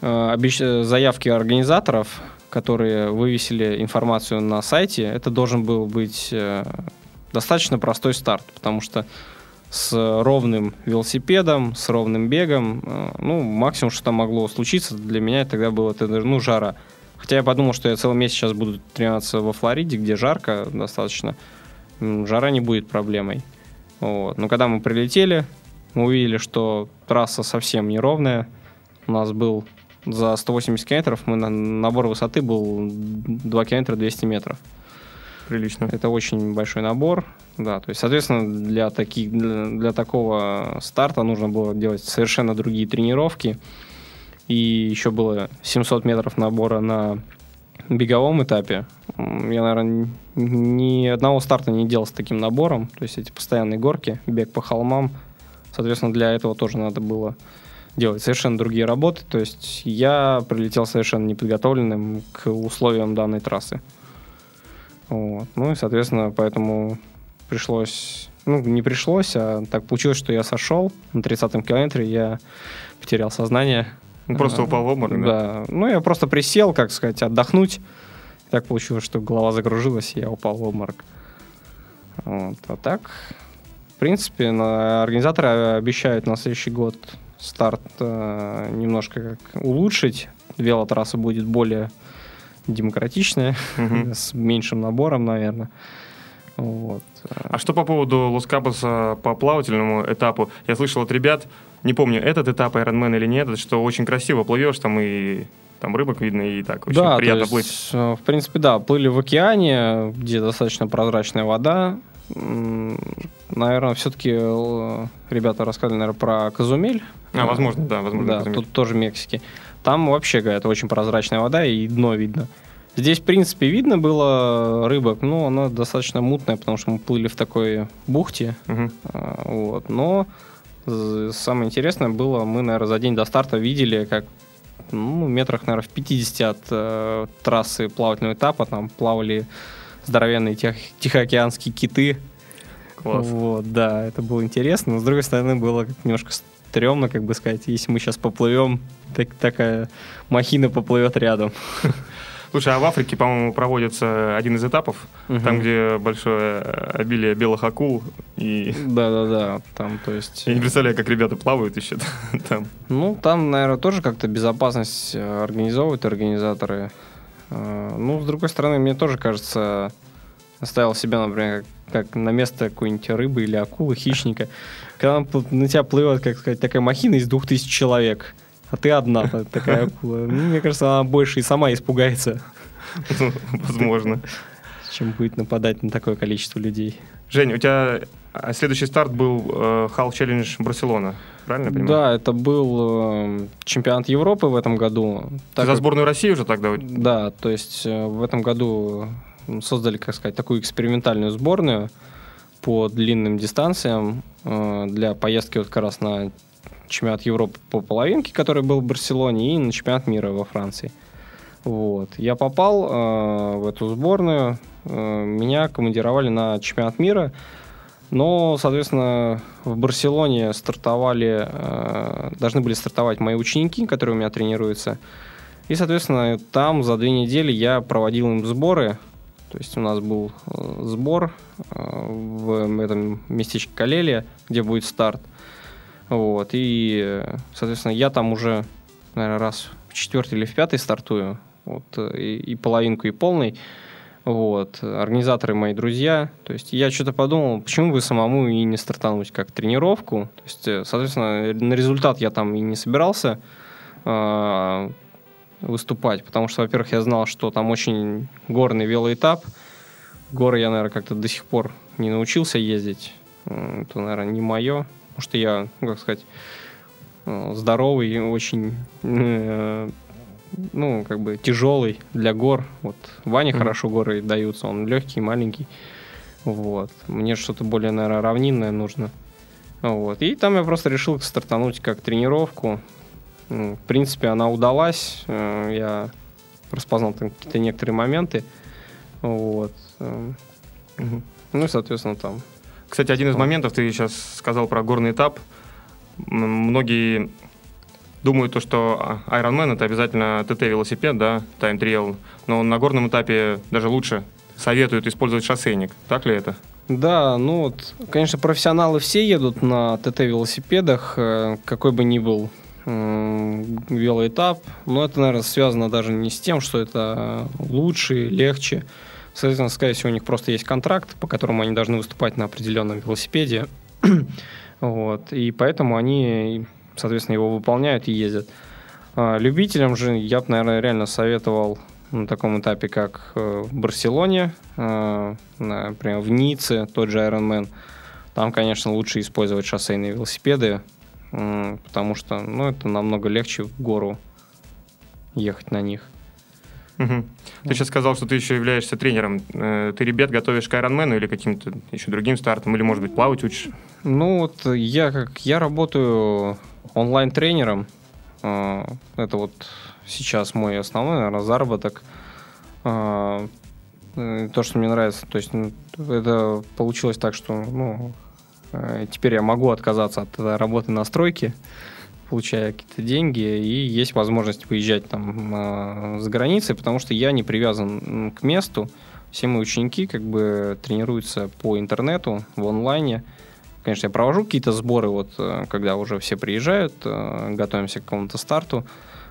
э, обещ... заявке организаторов, которые вывесили информацию на сайте, это должен был быть э, достаточно простой старт, потому что с ровным велосипедом, с ровным бегом, э, ну, максимум, что там могло случиться, для меня тогда было, ну, жара. Хотя я подумал, что я целый месяц сейчас буду тренироваться во Флориде, где жарко достаточно жара не будет проблемой. Вот. Но когда мы прилетели, мы увидели, что трасса совсем неровная. У нас был за 180 километров, мы на, набор высоты был 2 километра 200 метров.
Прилично.
Это очень большой набор. Да, то есть, соответственно, для, таких, для, для такого старта нужно было делать совершенно другие тренировки. И еще было 700 метров набора на беговом этапе я, наверное, ни одного старта не делал с таким набором. То есть эти постоянные горки, бег по холмам. Соответственно, для этого тоже надо было делать совершенно другие работы. То есть я прилетел совершенно неподготовленным к условиям данной трассы. Вот. Ну и, соответственно, поэтому пришлось... Ну, не пришлось, а так получилось, что я сошел. На 30-м километре я потерял сознание.
Ну, просто упал в обморок,
да? Да. Ну, я просто присел, как сказать, отдохнуть. Так получилось, что голова загружилась, и я упал в обморок. Вот. А так, в принципе, на, организаторы обещают на следующий год старт э, немножко как улучшить. Велотрасса будет более демократичная, с меньшим набором, наверное. Вот.
А что по поводу Лос-Кабоса по плавательному этапу? Я слышал от ребят, не помню, этот этап Ironman или нет, что очень красиво плывешь, там и там рыбок видно, и так очень
да,
приятно
то
плыть.
есть, э, в принципе, да, плыли в океане, где достаточно прозрачная вода. Наверное, все-таки ребята рассказали, наверное, про Казумель.
А, возможно, да, возможно.
Да,
Казумель.
тут тоже Мексики. Там вообще, говорят, очень прозрачная вода и дно видно. Здесь, в принципе, видно было рыбок, но она достаточно мутная, потому что мы плыли в такой бухте. А, Вот. Но самое интересное было, мы, наверное, за день до старта видели, как ну, метрах, наверное, в 50 от э, трассы плавательного этапа там плавали здоровенные тех- тихоокеанские киты.
Класс.
Вот, да, это было интересно. Но, с другой стороны, было немножко стрёмно, как бы сказать, если мы сейчас поплывем, так, такая махина поплывет рядом.
Слушай, а в Африке, по-моему, проводится один из этапов,
Мгм.
там, где большое обилие белых акул, и
Да-да-да, там, то есть...
я не представляю, как ребята плавают еще там.
Ну, там, наверное, тоже как-то безопасность э, организовывают организаторы. Э, Ну, с другой стороны, мне тоже кажется, ставил себя, например, как, на место какой-нибудь рыбы или акулы, хищника. Когда на тебя плывет, как сказать, такая махина из двух тысяч человек, а ты одна та- такая акула. Ну, мне кажется, она больше и сама испугается,
Возможно.
чем будет нападать на такое количество людей.
Жень, у тебя а, следующий старт был э, Hall Challenge Барселона, правильно я понимаю?
Да, это был э, чемпионат Европы в этом году.
Ты за сборную России уже тогда?
Да, то есть э, в этом году создали, как сказать, такую экспериментальную сборную по длинным дистанциям э, для поездки вот как раз на чемпионат Европы по половинке, который был в Барселоне, и на чемпионат мира во Франции. Вот. Я попал э, в эту сборную, э, меня командировали на чемпионат мира, но, соответственно, в Барселоне стартовали, э, должны были стартовать мои ученики, которые у меня тренируются. И, соответственно, там за две недели я проводил им сборы. То есть у нас был э, сбор э, в этом местечке Калелия, где будет старт. Вот. И, соответственно, я там уже, наверное, раз в четвертый или в пятый стартую. Вот, и, и половинку, и полный. Вот. Организаторы мои друзья. То есть я что-то подумал, почему бы самому и не стартануть как тренировку. То есть, э, соответственно, на результат я там и не собирался а, выступать, потому что, во-первых, я знал, что там очень горный велоэтап. Горы я, наверное, как-то до сих пор не научился ездить. Это, наверное, не мое. Потому что я, ну, как сказать, э, здоровый и очень, э, ну, как бы тяжелый для гор. Вот Ване
Мгм.
хорошо горы даются, он легкий, маленький. Вот. Мне что-то более, наверное, равнинное нужно. Вот. И там я просто решил стартануть как тренировку. В принципе, она удалась. Э, Я распознал там какие-то некоторые моменты. Вот. Э,
Мгм.
Ну и, соответственно, там.
Кстати, один из моментов, ты сейчас сказал про горный этап. Многие думают, то, что а, Ironman это обязательно ТТ-велосипед, да, Time Trial, но на горном этапе даже лучше советуют использовать шоссейник. Так ли это?
Да, ну вот, конечно, профессионалы все едут на ТТ-велосипедах, э, какой бы ни был м, велоэтап, но это, наверное, связано даже не с тем, что это лучше, легче. Соответственно, скорее всего, у них просто есть контракт, по которому они должны выступать на определенном велосипеде. вот, и поэтому они, соответственно, его выполняют и ездят. А, любителям же я бы, наверное, реально советовал на таком этапе, как э, в Барселоне, э, например, в Ницце, тот же Ironman. Там, конечно, лучше использовать шоссейные велосипеды, потому что ну, это намного легче в гору ехать на них.
Мгм. Ты сейчас сказал, что ты еще являешься тренером. Э, Ты ребят готовишь к Ironman или каким-то еще другим стартам, или, может быть, плавать учишь?
Ну вот я как я работаю онлайн-тренером. А, Это вот сейчас мой основной, наверное, заработок. Э, То, что мне нравится, то есть ну, это получилось так, что ну, э, теперь я могу отказаться от э, работы на стройке, получая какие-то деньги, и есть возможность выезжать там а, за границей, потому что я не привязан к месту. Все мои ученики как бы тренируются по интернету, в онлайне. Конечно, я провожу какие-то сборы, вот, э, когда уже все приезжают, э, готовимся к какому-то старту.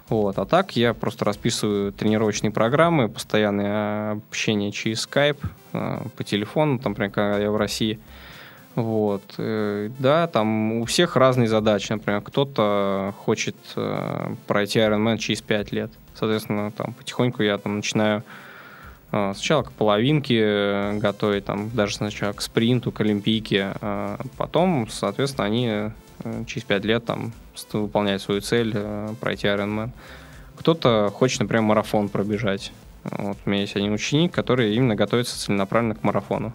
Вот. А так я просто расписываю тренировочные программы, постоянное общение через Skype, э, по телефону, там, например, когда я в России. Вот. Э, да, там у всех разные задачи. Например, кто-то хочет э, пройти Ironman через 5 лет. Соответственно, там потихоньку я там начинаю сначала к половинке готовить, там даже сначала к спринту, к олимпийке. А потом, соответственно, они через 5 лет там выполнять свою цель, э, пройти Ironman. Кто-то хочет, например, марафон пробежать. Вот, у меня есть один ученик, который именно готовится целенаправленно к марафону.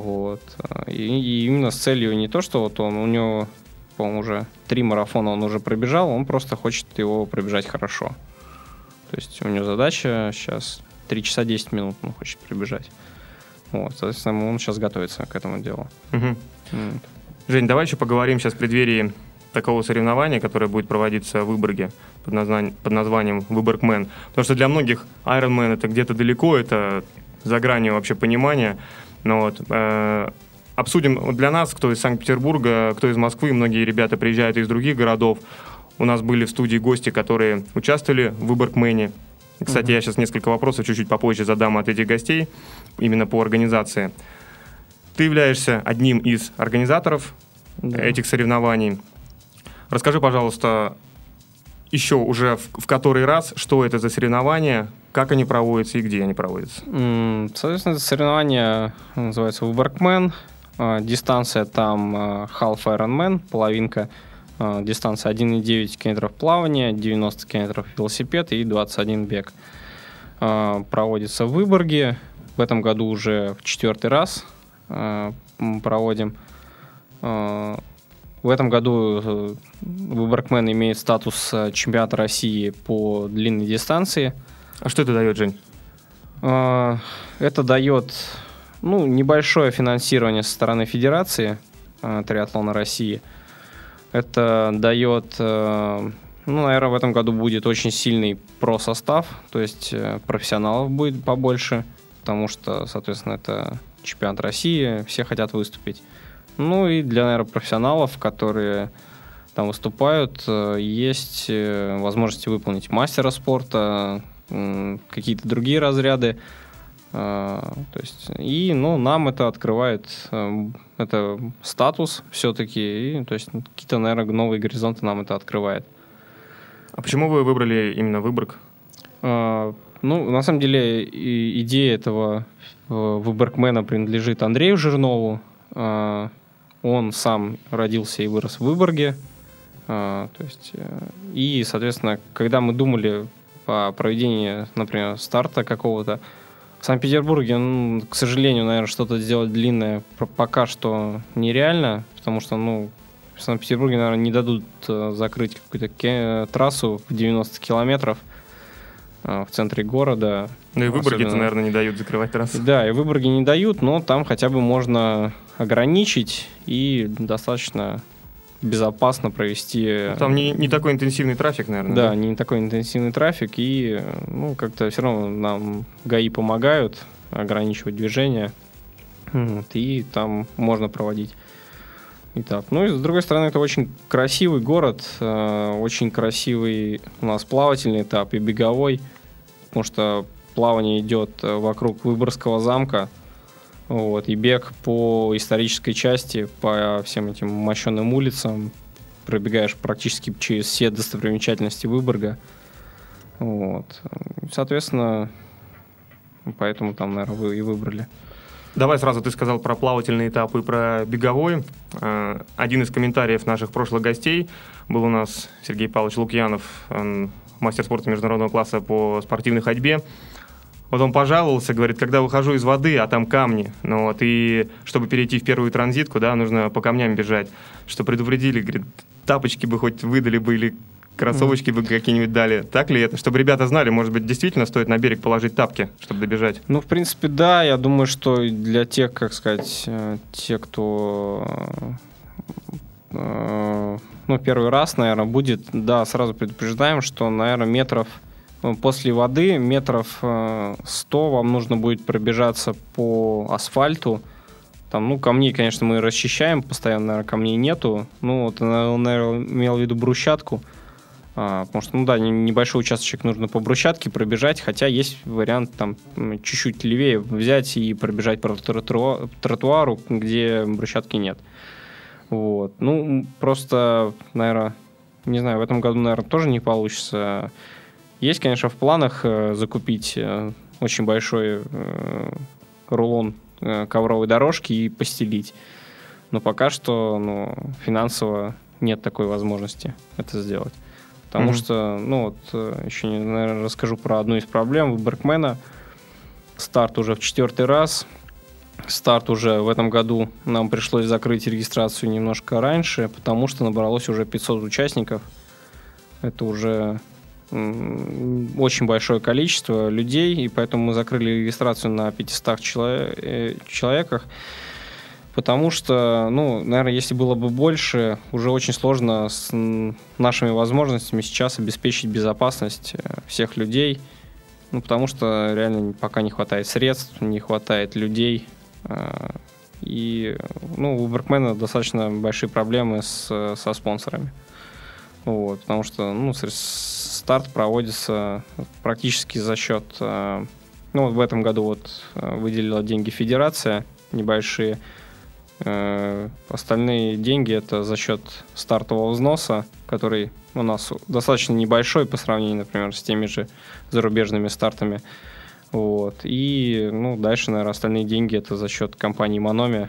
Вот. И, и именно с целью не то, что вот он, у него, по-моему, уже три марафона он уже пробежал, он просто хочет его пробежать хорошо. То есть у него задача сейчас 3 часа 10 минут он хочет пробежать. Вот, соответственно, он сейчас готовится к этому делу.
Угу. Вот. Жень, давай еще поговорим сейчас в преддверии такого соревнования, которое будет проводиться в Выборге под, названием, под названием Выборгмен. Потому что для многих Ironman это где-то далеко, это за гранью вообще понимания. Но вот, э, обсудим для нас, кто из Санкт-Петербурга, кто из Москвы, многие ребята приезжают из других городов. У нас были в студии гости, которые участвовали в Выборгмене. Кстати, uh-huh. я сейчас несколько вопросов чуть-чуть попозже задам от этих гостей, именно по организации. Ты являешься одним из организаторов да. этих соревнований. Расскажи, пожалуйста, еще уже в, в который раз, что это за соревнования, как они проводятся и где они проводятся?
Соответственно, это соревнование называется Выборгмен. А, дистанция там а, Half Ironman, половинка. А, дистанция 1,9 километров плавания, 90 километров велосипед и 21 бег. Проводится в Выборге. В этом году уже в четвертый раз проводим. В этом году э, Выборгмен имеет статус э, чемпионата России по длинной дистанции.
А что это дает, Жень?
А, это дает ну, небольшое финансирование со стороны Федерации э, триатлона России. Это дает, ну, наверное, в этом году будет очень сильный про-состав, то есть профессионалов будет побольше, потому что, соответственно, это чемпионат России, все хотят выступить. Ну и для, наверное, профессионалов, которые там выступают, э, есть э, возможности выполнить мастера спорта, какие-то другие разряды. Э, то есть, и ну, нам это открывает это статус все-таки, и, то есть какие-то, наверное, новые горизонты нам это открывает.
А почему вы выбрали именно Выборг?
ну, на самом деле, идея этого Выборгмена принадлежит Андрею Жирнову. Он сам родился и вырос в Выборге. А, то есть, э, и, соответственно, когда мы думали по проведению, например, старта какого-то, в Санкт-Петербурге, ну, к сожалению, наверное, что-то сделать длинное пока что нереально, потому что, ну, в Санкт-Петербурге, наверное, не дадут э, закрыть какую-то трассу в 90 километров э, в центре города.
Ну и в Выборге, наверное, не дают закрывать трассу.
Да, и Выборге не дают, но там хотя бы можно ограничить и достаточно безопасно провести.
Ну, там не, не такой интенсивный трафик, наверное.
Да, да, не такой интенсивный трафик, и ну, как-то все равно нам ГАИ помогают ограничивать движение, вот, и там можно проводить этап. Ну и с другой стороны, это очень красивый город, э, очень красивый у нас плавательный этап и беговой, потому что плавание идет э, вокруг Выборгского замка, вот, и бег по исторической части, по всем этим мощенным улицам, пробегаешь практически через все достопримечательности Выборга. Вот. Соответственно, поэтому там, наверное, вы и выбрали.
Давай сразу ты сказал про плавательный этап и про беговой. Э, один из комментариев наших прошлых гостей был у нас Сергей Павлович Лукьянов, мастер спорта международного класса по спортивной ходьбе. Вот он пожаловался, говорит, когда выхожу из воды, а там камни. Ну вот, и чтобы перейти в первую транзитку, да, нужно по камням бежать. Что предупредили, говорит, тапочки бы хоть выдали бы или кроссовочки бы какие-нибудь дали. Так ли это? Чтобы ребята знали, может быть, действительно стоит на берег положить тапки, чтобы добежать?
Ну, в принципе, да. Я думаю, что для тех, как сказать, э, те, кто э, ну, первый раз, наверное, будет, да, сразу предупреждаем, что, наверное, метров после воды метров 100 э, вам нужно будет пробежаться по асфальту. Там, ну, камней, конечно, мы расчищаем, постоянно, наверное, камней нету. Ну, вот, он, наверное, имел в виду брусчатку. А, потому что, ну да, небольшой участочек нужно по брусчатке пробежать, хотя есть вариант там чуть-чуть левее взять и пробежать по тротуару, где брусчатки нет. Вот. Ну, просто, наверное, не знаю, в этом году, наверное, тоже не получится. Есть, конечно, в планах э, закупить э, очень большой э, рулон ковровой дорожки и постелить. Но пока что ну, финансово нет такой возможности это сделать. Потому mm-hmm. что, ну вот, еще, наверное, расскажу про одну из проблем Беркмена. Старт уже в четвертый раз. Старт уже в этом году нам пришлось закрыть регистрацию немножко раньше, потому что набралось уже 500 участников. Это уже очень большое количество людей, и поэтому мы закрыли регистрацию на 500 человек, э, человеках потому что, ну, наверное, если было бы больше, уже очень сложно с нашими возможностями сейчас обеспечить безопасность э, всех людей, ну, потому что реально пока не хватает средств, не хватает людей, э, и, ну, у Беркмена достаточно большие проблемы с, со спонсорами. Вот, потому что, ну, старт проводится практически за счет, э, ну, в этом году вот выделила деньги федерация небольшие, Э, остальные деньги это за счет стартового взноса, который у нас достаточно небольшой по сравнению, например, с теми же зарубежными стартами. Вот. И ну, дальше, наверное, остальные деньги это за счет компании Мономи,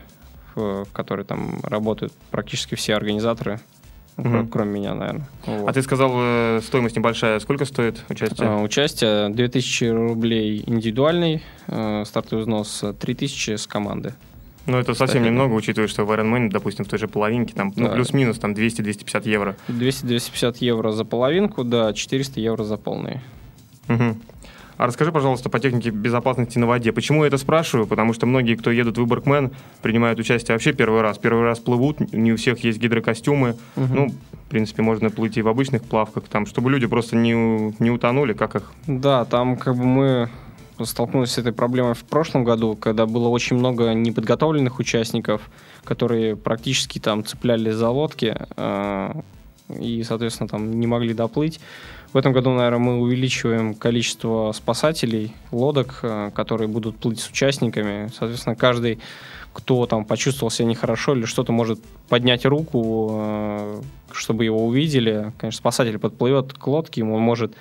в которой там работают практически все организаторы, угу. кроме меня, наверное.
Вот. А ты сказал, э, стоимость небольшая. Сколько стоит участие?
А, участие 2000 рублей индивидуальный, э, стартовый взнос 3000 с команды.
Ну, это совсем немного, учитывая, что в Ironman, допустим, в той же половинке, там, ну, да. плюс-минус, там, 200-250 евро.
200-250 евро за половинку, да, 400 евро за полные.
Угу. А расскажи, пожалуйста, по технике безопасности на воде. Почему я это спрашиваю? Потому что многие, кто едут в Выборгмен, принимают участие вообще первый раз. Первый раз плывут, не у всех есть гидрокостюмы. Угу. Ну, в принципе, можно плыть и в обычных плавках, там, чтобы люди просто не, не утонули, как их...
Да, там как бы мы столкнулись с этой проблемой в прошлом году, когда было очень много неподготовленных участников, которые практически там цепляли за лодки э, и, соответственно, там не могли доплыть. В этом году, наверное, мы увеличиваем количество спасателей, лодок, э, которые будут плыть с участниками. Соответственно, каждый, кто там почувствовал себя нехорошо или что-то может поднять руку, э, чтобы его увидели. Конечно, спасатель подплывет к лодке, ему может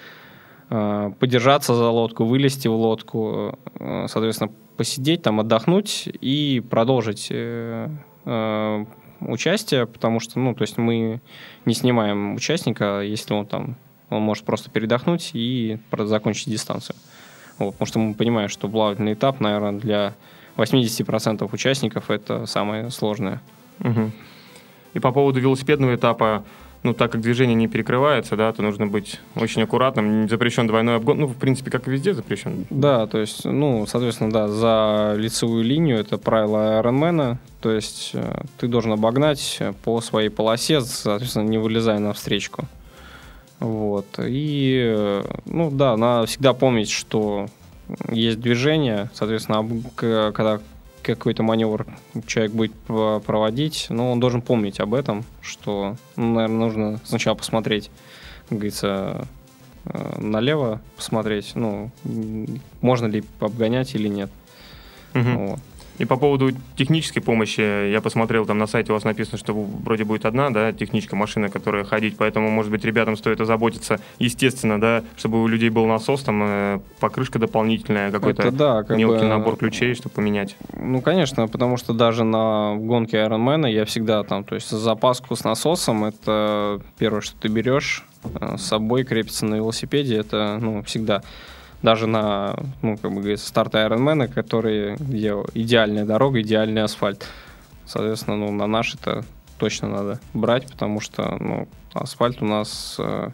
Э, подержаться за лодку, вылезти в лодку, соответственно, посидеть там, отдохнуть и продолжить участие, потому что, ну, то есть мы не снимаем участника, если он там, он может просто передохнуть и закончить дистанцию. Вот, потому что мы понимаем, что плавательный этап, наверное, для 80% участников это самое сложное.
Угу. И по поводу велосипедного этапа, ну, так как движение не перекрывается, да, то нужно быть очень аккуратным. Запрещен двойной обгон. Ну, в принципе, как и везде запрещен.
Да, то есть, ну, соответственно, да, за лицевую линию это правило Ironman. То есть э, ты должен обогнать по своей полосе, соответственно, не вылезая на встречку. Вот. И, ну да, надо всегда помнить, что есть движение, соответственно, когда какой-то маневр человек будет проводить, но он должен помнить об этом, что, ну, наверное, нужно сначала посмотреть, как говорится, э, налево посмотреть, ну, можно ли обгонять или нет.
Угу. Вот. И по поводу технической помощи, я посмотрел, там на сайте у вас написано, что вроде будет одна, да, техничка машина, которая ходить, поэтому, может быть, ребятам стоит озаботиться, естественно, да, чтобы у людей был насос, там, э, покрышка дополнительная, какой-то да, как мелкий бы, набор ключей, чтобы поменять.
Ну, конечно, потому что даже на гонке Ironman я всегда там, то есть запаску с насосом, это первое, что ты берешь, э, с собой крепится на велосипеде, это, ну, всегда даже на, ну, как бы говорится, старт Ironman, который, где идеальная дорога, идеальный асфальт. Соответственно, ну, на наш это точно надо брать, потому что, ну, асфальт у нас... Э,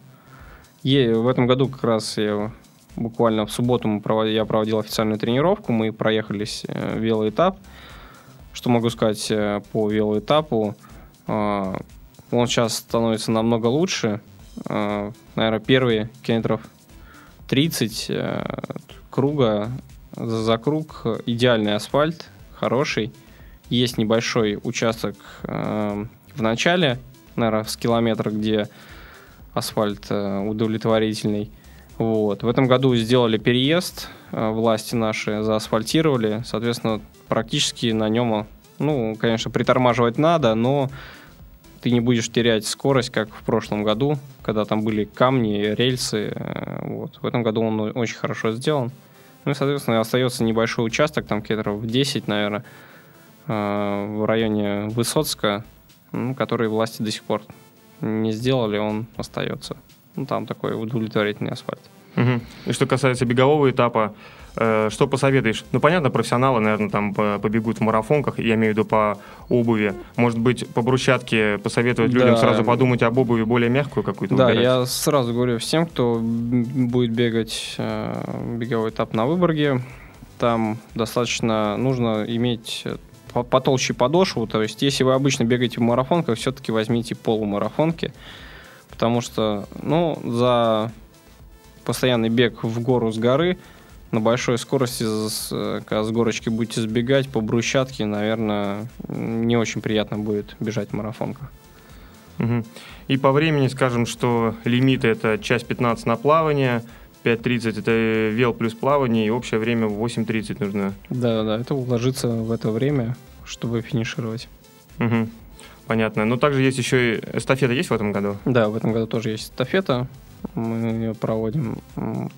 в этом году как раз я буквально в субботу мы провод... я проводил официальную тренировку, мы проехались э, велоэтап. Что могу сказать э, по велоэтапу? Э, он сейчас становится намного лучше. Э, наверное, первые километров 30 э, круга за круг идеальный асфальт, хороший. Есть небольшой участок э, в начале, наверное, с километра, где асфальт э, удовлетворительный. Вот. В этом году сделали переезд, э, власти наши заасфальтировали, соответственно, практически на нем, ну, конечно, притормаживать надо, но ты не будешь терять скорость, как в прошлом году, когда там были камни, рельсы. Э, вот. В этом году он очень хорошо сделан. Ну и, соответственно, остается небольшой участок, там километров 10, наверное, в районе Высоцка, который власти до сих пор не сделали, он остается. Ну, там такой удовлетворительный асфальт.
Угу. И что касается бегового этапа, э, что посоветуешь? Ну, понятно, профессионалы, наверное, там побегут в марафонках, я имею в виду по обуви. Может быть, по брусчатке посоветовать да. людям сразу подумать об обуви более мягкую какую-то?
Да, выбирать? я сразу говорю всем, кто будет бегать э, беговой этап на Выборге, там достаточно нужно иметь потолще подошву. То есть, если вы обычно бегаете в марафонках, все-таки возьмите полумарафонки. Потому что, ну, за постоянный бег в гору с горы на большой скорости, когда с горочки будете сбегать по брусчатке, наверное, не очень приятно будет бежать в марафонках.
Угу. И по времени скажем, что лимиты это часть 15 на плавание, 5.30 это вел плюс плавание, и общее время 8.30 нужно.
Да, да, это уложиться в это время, чтобы финишировать.
Угу. Понятно. Но также есть еще и эстафета есть в этом году?
Да, в этом году тоже есть эстафета. Мы ее проводим.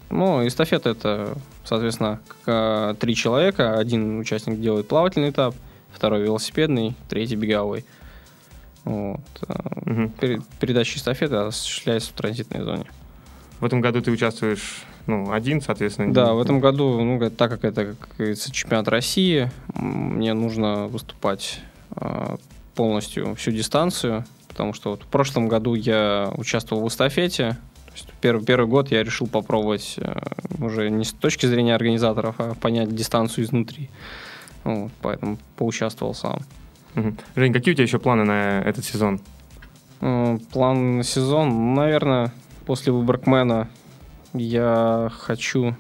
Ну, эстафета это, соответственно, три человека. Один участник делает плавательный этап, второй велосипедный, третий беговой. Вот. Угу. Передача эстафеты осуществляется в транзитной зоне.
В этом году ты участвуешь ну, один, соответственно.
Да, в этом году, ну, так как это, как говорится, чемпионат России, мне нужно выступать а, полностью всю дистанцию, потому что вот в прошлом году я участвовал в эстафете. Первый, первый год я решил попробовать э, уже не с точки зрения организаторов, а понять дистанцию изнутри. Вот, поэтому поучаствовал сам.
Угу. Жень, какие у тебя еще планы на этот сезон?
План на сезон, наверное, после Выборгмена я хочу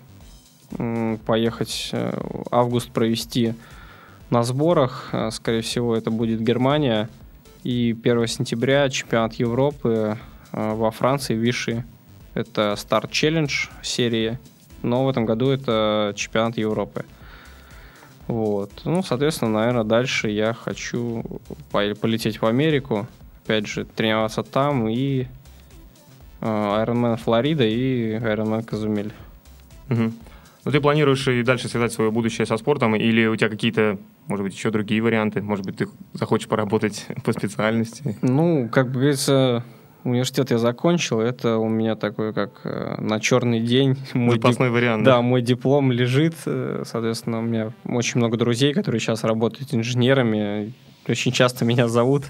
поехать э, август провести на сборах. Э, скорее всего, это будет Германия. И 1 сентября чемпионат Европы э, во Франции, Виши. Это Start Challenge серии. Но в этом году это чемпионат Европы. Вот. Ну, соответственно, наверное, дальше я хочу полететь в Америку. Опять же, тренироваться там и Ironman Флорида и Ironman Казумель.
Угу. Ну, ты планируешь и дальше связать свое будущее со спортом, или у тебя какие-то, может быть, еще другие варианты? Может быть, ты захочешь поработать по специальности?
Ну, как бы говорится, университет я закончил, это у меня такой, как э, на черный день.
Мой Запасной дип... вариант.
Да, мой диплом лежит, э, соответственно, у меня очень много друзей, которые сейчас работают инженерами, очень часто меня зовут.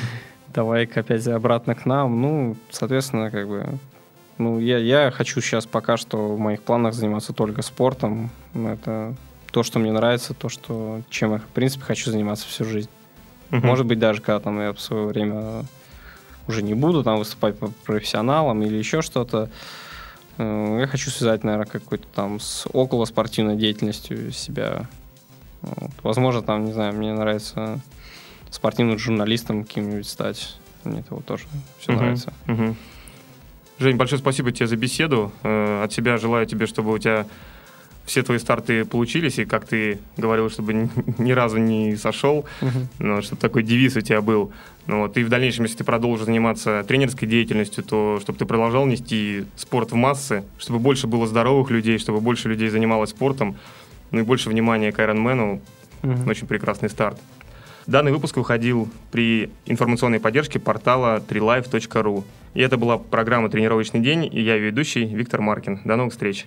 Давай-ка опять обратно к нам. Ну, соответственно, как бы ну, я, я хочу сейчас пока что в моих планах заниматься только спортом. Это то, что мне нравится, то, что, чем я, в принципе, хочу заниматься всю жизнь. Uh-huh. Может быть, даже когда там я в свое время уже не буду там выступать по профессионалам или еще что-то. Э, я хочу связать, наверное, какой-то там с около спортивной деятельностью себя. Вот. Возможно, там, не знаю, мне нравится спортивным журналистом каким-нибудь стать. Мне это вот тоже все uh-huh. нравится. Uh-huh.
Жень, большое спасибо тебе за беседу. Э, от себя желаю тебе, чтобы у тебя все твои старты получились, и как ты говорил, чтобы ни, ни разу не сошел, uh-huh. но чтобы такой девиз у тебя был. Ну, вот, и в дальнейшем, если ты продолжишь заниматься тренерской деятельностью, то чтобы ты продолжал нести спорт в массы, чтобы больше было здоровых людей, чтобы больше людей занималось спортом, ну и больше внимания к Ironman. Uh-huh. Очень прекрасный старт. Данный выпуск выходил при информационной поддержке портала trilife.ru. И это была программа «Тренировочный день», и я ведущий Виктор Маркин. До новых встреч!